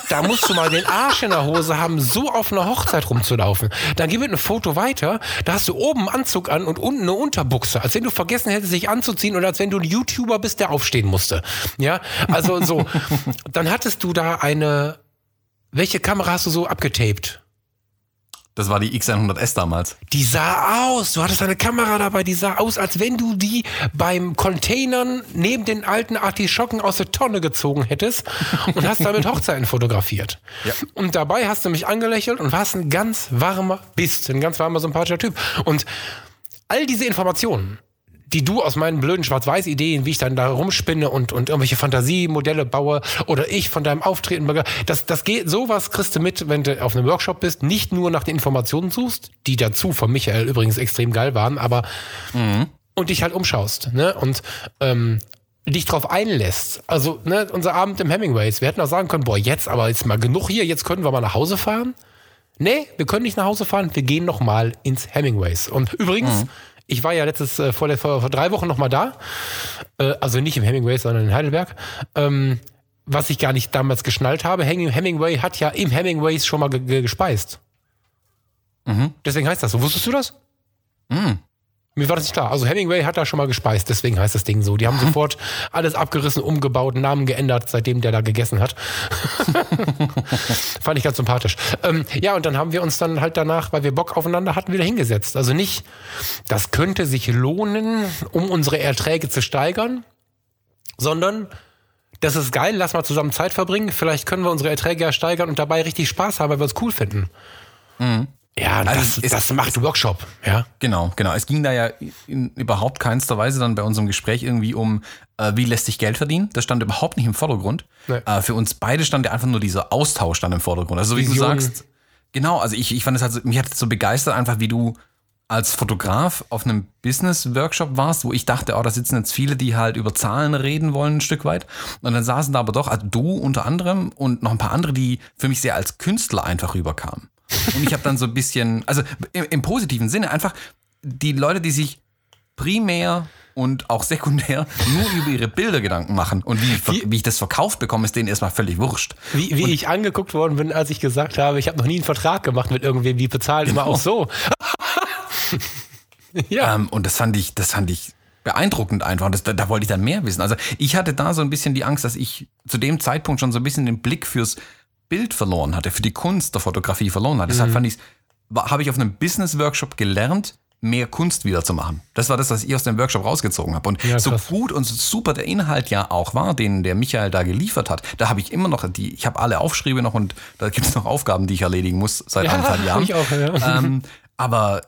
Da musst du mal den Arsch in der Hose haben, so auf einer Hochzeit rumzulaufen. Dann gib mir ein Foto weiter, da hast du oben einen Anzug an und unten eine Unterbuchse, als wenn du vergessen hättest, sich anzuziehen oder als wenn du ein YouTuber bist, der aufstehen musste. Ja, also so. Dann hattest du da eine, welche Kamera hast du so abgetaped? Das war die X100S damals. Die sah aus, du hattest eine Kamera dabei, die sah aus, als wenn du die beim Containern neben den alten Artischocken aus der Tonne gezogen hättest und hast damit Hochzeiten fotografiert. Ja. Und dabei hast du mich angelächelt und warst ein ganz warmer, bist ein ganz warmer, sympathischer Typ. Und all diese Informationen, die du aus meinen blöden Schwarz-Weiß-Ideen, wie ich dann da rumspinne und, und irgendwelche Fantasiemodelle baue oder ich von deinem Auftreten, das, das geht, sowas kriegst du mit, wenn du auf einem Workshop bist, nicht nur nach den Informationen suchst, die dazu von Michael übrigens extrem geil waren, aber und dich halt umschaust, ne, und, ähm, dich drauf einlässt. Also, ne, unser Abend im Hemingways. Wir hätten auch sagen können, boah, jetzt aber jetzt mal genug hier, jetzt können wir mal nach Hause fahren. Nee, wir können nicht nach Hause fahren, wir gehen noch mal ins Hemingways. Und übrigens, ich war ja letztes, äh, vor, vor, vor drei Wochen noch mal da. Äh, also nicht im Hemingways, sondern in Heidelberg. Ähm, was ich gar nicht damals geschnallt habe, Heming- Hemingway hat ja im Hemingways schon mal ge ge gespeist. Deswegen heißt das so. Wusstest du das? Mir war das nicht klar. Also Hemingway hat da schon mal gespeist, deswegen heißt das Ding so. Die haben sofort alles abgerissen, umgebaut, Namen geändert, seitdem der da gegessen hat. Fand ich ganz sympathisch. Ähm, ja, und dann haben wir uns dann halt danach, weil wir Bock aufeinander hatten, wieder hingesetzt. Also nicht, das könnte sich lohnen, um unsere Erträge zu steigern, sondern das ist geil, lass mal zusammen Zeit verbringen. Vielleicht können wir unsere Erträge ja steigern und dabei richtig Spaß haben, weil wir es cool finden. Ja, Also das, das macht Workshop, ja. Genau, genau. Es ging da ja in überhaupt keinster Weise dann bei unserem Gespräch irgendwie um, äh, wie lässt sich Geld verdienen. Das stand überhaupt nicht im Vordergrund. Nee. Äh, für uns beide stand ja einfach nur dieser Austausch dann im Vordergrund. Also wie du Visionen. sagst, genau, also ich, ich fand es halt so, mich hat es so begeistert, einfach wie du als Fotograf auf einem Business-Workshop warst, wo ich dachte, oh, da sitzen jetzt viele, die halt über Zahlen reden wollen, ein Stück weit. Und dann saßen da aber doch, also du unter anderem und noch ein paar andere, die für mich sehr als Künstler einfach rüberkamen. Und ich habe dann so ein bisschen, also im, im positiven Sinne einfach die Leute, die sich primär und auch sekundär nur über ihre Bilder Gedanken machen und wie, wie, wie ich das verkauft bekomme, ist denen erstmal völlig wurscht. Wie, wie ich angeguckt worden bin, als ich gesagt habe, ich habe noch nie einen Vertrag gemacht mit irgendwem, die bezahlen immer auch so. ja. Ähm, und das fand ich, das fand ich beeindruckend einfach. Und Das, da, da wollte ich dann mehr wissen. Also ich hatte da so ein bisschen die Angst, dass ich zu dem Zeitpunkt schon so ein bisschen den Blick fürs Bild verloren hatte, für die Kunst der Fotografie verloren hatte. Deshalb fand ich, habe ich auf einem Business-Workshop gelernt, mehr Kunst wieder zu machen. Das war das, was ich aus dem Workshop rausgezogen habe. Und Ja, so gut und so super der Inhalt ja auch war, den der Michael da geliefert hat, da habe ich immer noch die, ich habe alle Aufschriebe noch und da gibt es noch Aufgaben, die ich erledigen muss seit Ja, anderthalb Jahren. ich auch, ja. ähm, aber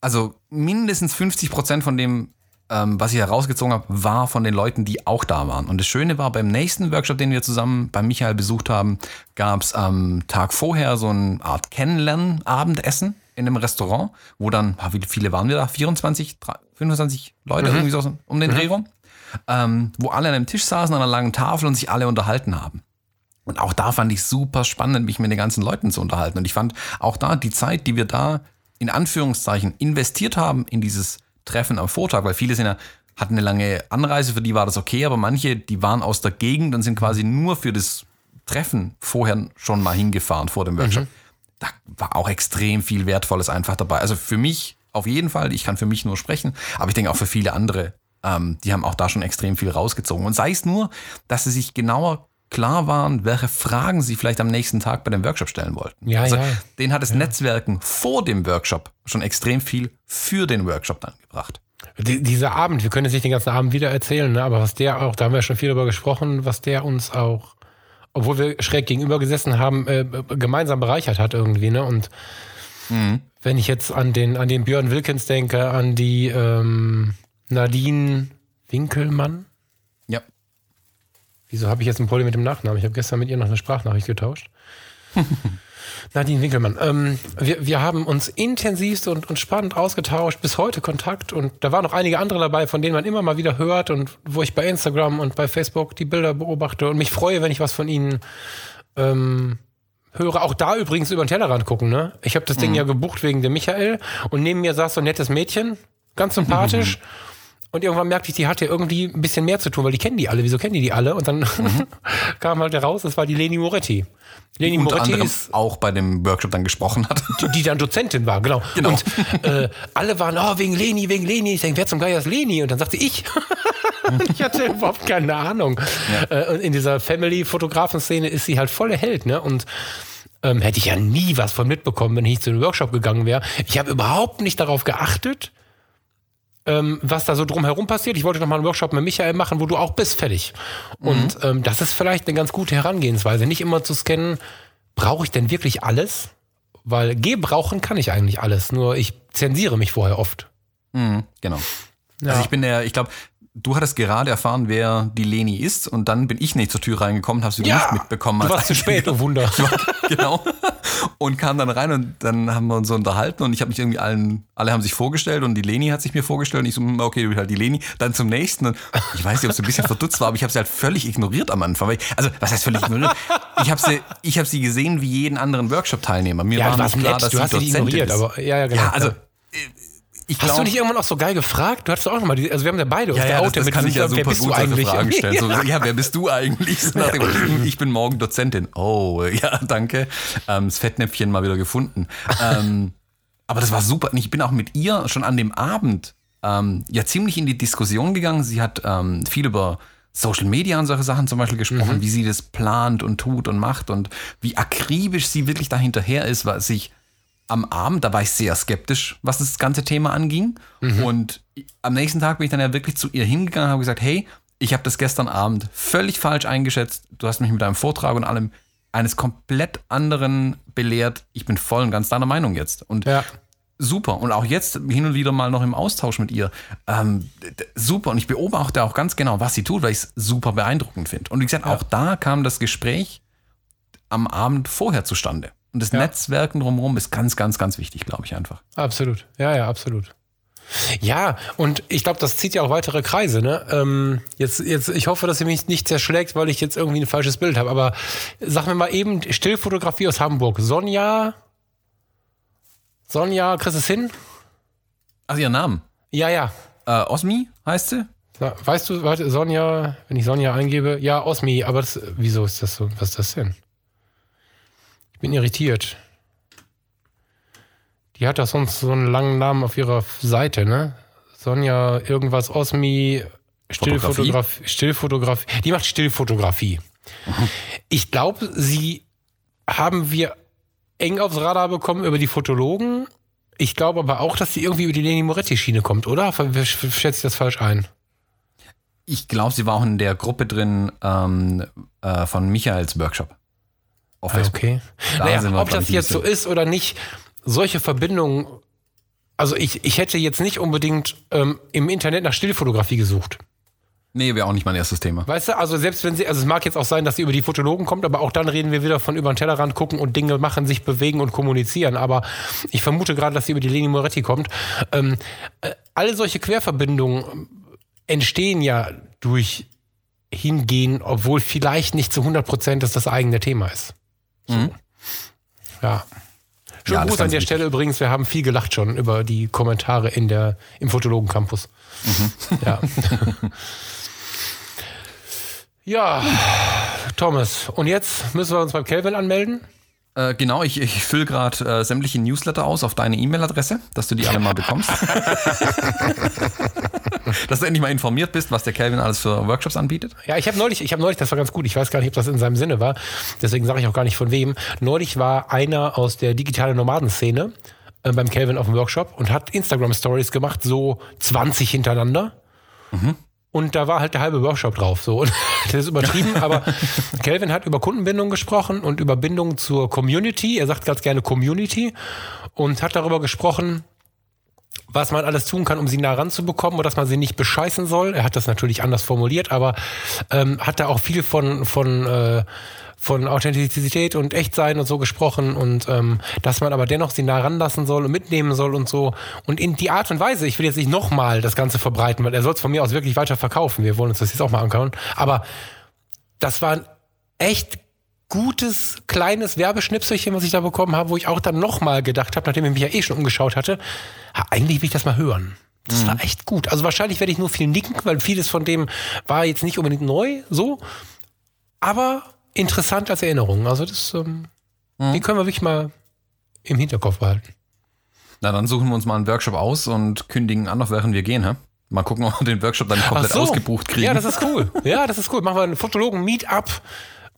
also mindestens 50 Prozent von dem, ähm, was ich herausgezogen habe, war von den Leuten, die auch da waren. Und das Schöne war, beim nächsten Workshop, den wir zusammen bei Michael besucht haben, gab es am Tag vorher so eine Art Kennenlernen-Abendessen in einem Restaurant, wo dann, ah, wie viele waren wir da? 24, 3, 25 Leute, irgendwie so um den Dreh rum. ähm, wo alle an einem Tisch saßen, an einer langen Tafel und sich alle unterhalten haben. Und auch da fand ich super spannend, mich mit den ganzen Leuten zu unterhalten. Und ich fand auch da die Zeit, die wir da in Anführungszeichen investiert haben in dieses Treffen am Vortag, weil viele sind ja, hatten eine lange Anreise, für die war das okay, aber manche, die waren aus der Gegend und sind quasi nur für das Treffen vorher schon mal hingefahren vor dem Workshop. Mhm. Da war auch extrem viel Wertvolles einfach dabei. Also für mich auf jeden Fall, ich kann für mich nur sprechen, aber ich denke auch für viele andere, ähm, die haben auch da schon extrem viel rausgezogen. Und sei es nur, dass sie sich genauer klar waren, welche Fragen sie vielleicht am nächsten Tag bei dem Workshop stellen wollten. Ja, also ja. den hat das ja. Netzwerken vor dem Workshop schon extrem viel für den Workshop dann gebracht. Die, dieser Abend, wir können jetzt nicht den ganzen Abend wieder erzählen, ne? aber was der auch, da haben wir schon viel darüber gesprochen, was der uns auch, obwohl wir schräg gegenüber gesessen haben, äh, gemeinsam bereichert hat irgendwie. Ne? Und mhm. wenn ich jetzt an den, an den Björn Wilkins denke, an die ähm, Nadine Winkelmann. Wieso habe ich jetzt ein Problem mit dem Nachnamen? Ich habe gestern mit ihr noch eine Sprachnachricht getauscht. Nadine Winkelmann. Ähm, wir, wir haben uns intensivst und, und spannend ausgetauscht, bis heute Kontakt und da waren noch einige andere dabei, von denen man immer mal wieder hört und wo ich bei Instagram und bei Facebook die Bilder beobachte und mich freue, wenn ich was von ihnen ähm, höre. Auch da übrigens über den Tellerrand gucken. Ne? Ich habe das Ding mhm. ja gebucht wegen dem Michael und neben mir saß so ein nettes Mädchen, ganz sympathisch. Und irgendwann merkte ich, die hatte irgendwie ein bisschen mehr zu tun, weil die kennen die alle. Wieso kennen die die alle? Und dann mhm. kam halt heraus, das war die Leni Moretti. Leni die Moretti ist auch bei dem Workshop dann gesprochen hat. Die, die dann Dozentin war, genau. genau. Und äh, alle waren, oh, wegen Leni, wegen Leni. Ich denke, wer zum Geier ist Leni? Und dann sagte ich. ich hatte überhaupt keine Ahnung. Ja. Äh, in dieser Family-Fotografen-Szene ist sie halt volle Held, ne? Und ähm, hätte ich ja nie was von mitbekommen, wenn ich zu einem Workshop gegangen wäre. Ich habe überhaupt nicht darauf geachtet, ähm, was da so drumherum passiert. Ich wollte noch mal einen Workshop mit Michael machen, wo du auch bist, fertig. Mhm. Und ähm, das ist vielleicht eine ganz gute Herangehensweise. Nicht immer zu scannen, brauche ich denn wirklich alles? Weil gebrauchen kann ich eigentlich alles, nur ich zensiere mich vorher oft. Mhm, genau. Ja. Also ich bin der, ich glaube, du hattest gerade erfahren, wer die Leni ist und dann bin ich nicht zur Tür reingekommen, hast du ja, nicht mitbekommen. Du warst zu spät, oh Wunder. genau. Und kam dann rein und dann haben wir uns so unterhalten und ich habe mich irgendwie allen, alle haben sich vorgestellt und die Leni hat sich mir vorgestellt und ich so, hm, okay, du bist halt die Leni. Dann zum nächsten und ich weiß nicht, ob es ein bisschen verdutzt war, aber ich habe sie halt völlig ignoriert am Anfang. Ich, also, was heißt völlig ignoriert? Ich habe sie, ich hab sie gesehen wie jeden anderen Workshop-Teilnehmer. Mir ja, war nicht klar, dass du hast sie ignoriert, ist. aber ja, ja, genau. Ja, also, ich Hast glaub, du nicht irgendwann auch so geil gefragt? Du hattest auch noch mal, die, also wir haben ja beide ja, ja, das, das kann ich ja super gut solche Fragen stellen. ja. So, ja, wer bist du eigentlich? So dem, ich bin morgen Dozentin. Oh, ja, danke. Ähm, das Fettnäpfchen mal wieder gefunden. Ähm, aber das war super. Ich bin auch mit ihr schon an dem Abend ähm, ja ziemlich in die Diskussion gegangen. Sie hat ähm, viel über Social Media und solche Sachen zum Beispiel gesprochen, mhm. wie sie das plant und tut und macht und wie akribisch sie wirklich dahinterher ist, was sich am Abend, da war ich sehr skeptisch, was das ganze Thema anging. Mhm. Und am nächsten Tag bin ich dann ja wirklich zu ihr hingegangen und habe gesagt, hey, ich habe das gestern Abend völlig falsch eingeschätzt. Du hast mich mit deinem Vortrag und allem eines komplett anderen belehrt. Ich bin voll und ganz deiner Meinung jetzt. Und ja. super. Und auch jetzt hin und wieder mal noch im Austausch mit ihr. Ähm, super. Und ich beobachte auch ganz genau, was sie tut, weil ich es super beeindruckend finde. Und wie gesagt, ja. auch da kam das Gespräch am Abend vorher zustande. Und das ja. Netzwerken drumherum ist ganz, ganz, ganz wichtig, glaube ich einfach. Absolut. Ja, ja, absolut. Ja, und ich glaube, das zieht ja auch weitere Kreise. Ne? Ähm, jetzt, jetzt, ich hoffe, dass ihr mich nicht zerschlägt, weil ich jetzt irgendwie ein falsches Bild habe. Aber sag mir mal eben Stillfotografie aus Hamburg. Sonja. Sonja, kriegst du es hin? Ach, ihr Namen? Ja, ja. Äh, Osmi heißt sie? Na, weißt du, warte, Sonja, wenn ich Sonja eingebe, ja, Osmi, aber das, wieso ist das so? Was ist das denn? Ich bin irritiert. Die hat doch sonst so einen langen Namen auf ihrer Seite, ne? Sonja irgendwas Osmi Stillfotografie. Stillfotografie. Die macht Stillfotografie. Mhm. Ich glaube, sie haben wir eng aufs Radar bekommen über die Fotologen. Ich glaube aber auch, dass sie irgendwie über die Leni Moretti-Schiene kommt, oder? Schätze ich das falsch ein? Ich glaube, sie war auch in der Gruppe drin ähm, äh, von Michaels Workshop. Auf ah, okay. Da naja, ob das jetzt so ist oder nicht, solche Verbindungen, also ich, ich hätte jetzt nicht unbedingt ähm, im Internet nach Stillfotografie gesucht. Nee, wäre auch nicht mein erstes Thema. Weißt du, also selbst wenn sie, also es mag jetzt auch sein, dass sie über die Fotologen kommt, aber auch dann reden wir wieder von über den Tellerrand gucken und Dinge machen, sich bewegen und kommunizieren. Aber ich vermute gerade, dass sie über die Leni Moretti kommt. Ähm, äh, alle solche Querverbindungen entstehen ja durch hingehen, obwohl vielleicht nicht zu 100 Prozent das das eigene Thema ist. Mhm. Ja. Schönen Ja, Gruß an der wichtig. Stelle übrigens. Wir haben viel gelacht schon über die Kommentare in der, im Fotologen Campus. Mhm. Ja. ja, Thomas. Und jetzt müssen wir uns beim Kelvin anmelden. Äh, genau, ich, ich fülle gerade äh, sämtliche Newsletter aus auf deine E-Mail-Adresse, dass du die alle mal bekommst. dass du endlich mal informiert bist, was der Calvin alles für Workshops anbietet. Ja, ich habe neulich, ich habe neulich, das war ganz gut. Ich weiß gar nicht, ob das in seinem Sinne war. Deswegen sage ich auch gar nicht von wem. Neulich war einer aus der digitalen Nomadenszene äh, beim Calvin auf dem Workshop und hat Instagram Stories gemacht, so 20 hintereinander. Und da war halt der halbe Workshop drauf. So. Und das ist übertrieben, aber Calvin hat über Kundenbindung gesprochen und über Bindung zur Community. Er sagt ganz gerne Community und hat darüber gesprochen, was man alles tun kann, um sie nah ranzubekommen und dass man sie nicht bescheißen soll. Er hat das natürlich anders formuliert, aber ähm, hat da auch viel von, von, äh, von Authentizität und Echtsein und so gesprochen und ähm, dass man aber dennoch sie nah ranlassen soll und mitnehmen soll und so. Und in die Art und Weise, ich will jetzt nicht nochmal das Ganze verbreiten, weil er soll es von mir aus wirklich weiter verkaufen. Wir wollen uns das jetzt auch mal anschauen. Aber das war ein echt gutes, kleines Werbeschnipselchen, was ich da bekommen habe, wo ich auch dann nochmal gedacht habe, nachdem ich mich ja eh schon umgeschaut hatte, ja, eigentlich will ich das mal hören. Das war echt gut. Also wahrscheinlich werde ich nur viel nicken, weil vieles von dem war jetzt nicht unbedingt neu, so. Aber interessant als Erinnerung. Also das, ähm, den können wir wirklich mal im Hinterkopf behalten. Na, dann suchen wir uns mal einen Workshop aus und kündigen an, auf während wir gehen, hä? Mal gucken, ob wir den Workshop dann komplett ausgebucht kriegen. Ja, das ist cool. Ja, das ist cool. Machen wir einen Fotologen-Meetup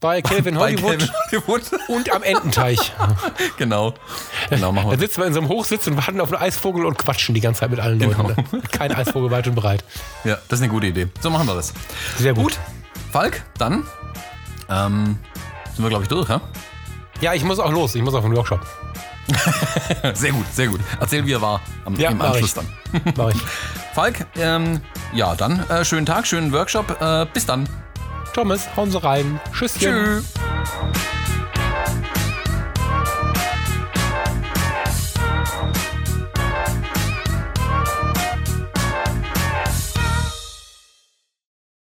bei Calvin Hollywood Calvin Hollywood. und am Ententeich. genau. Genau, machen Da wir. sitzen wir in so einem Hochsitz und warten auf einen Eisvogel und quatschen die ganze Zeit mit allen Genau. Leuten. Ne? Kein Eisvogel weit und breit. Ja, das ist eine gute Idee. So machen wir das. Sehr gut. Gut. Falk, dann ähm, sind wir, glaube ich, durch, hä? Ja, ich muss auch los. Ich muss auf den Workshop. Sehr gut, sehr gut. Erzähl, wie er war am, Ja, im Anschluss ich. dann. Mach ich. Falk, ähm, ja, dann äh, schönen Tag, schönen Workshop. Äh, bis dann. Thomas, hauen Sie rein. Tschüsschen. Tschüss.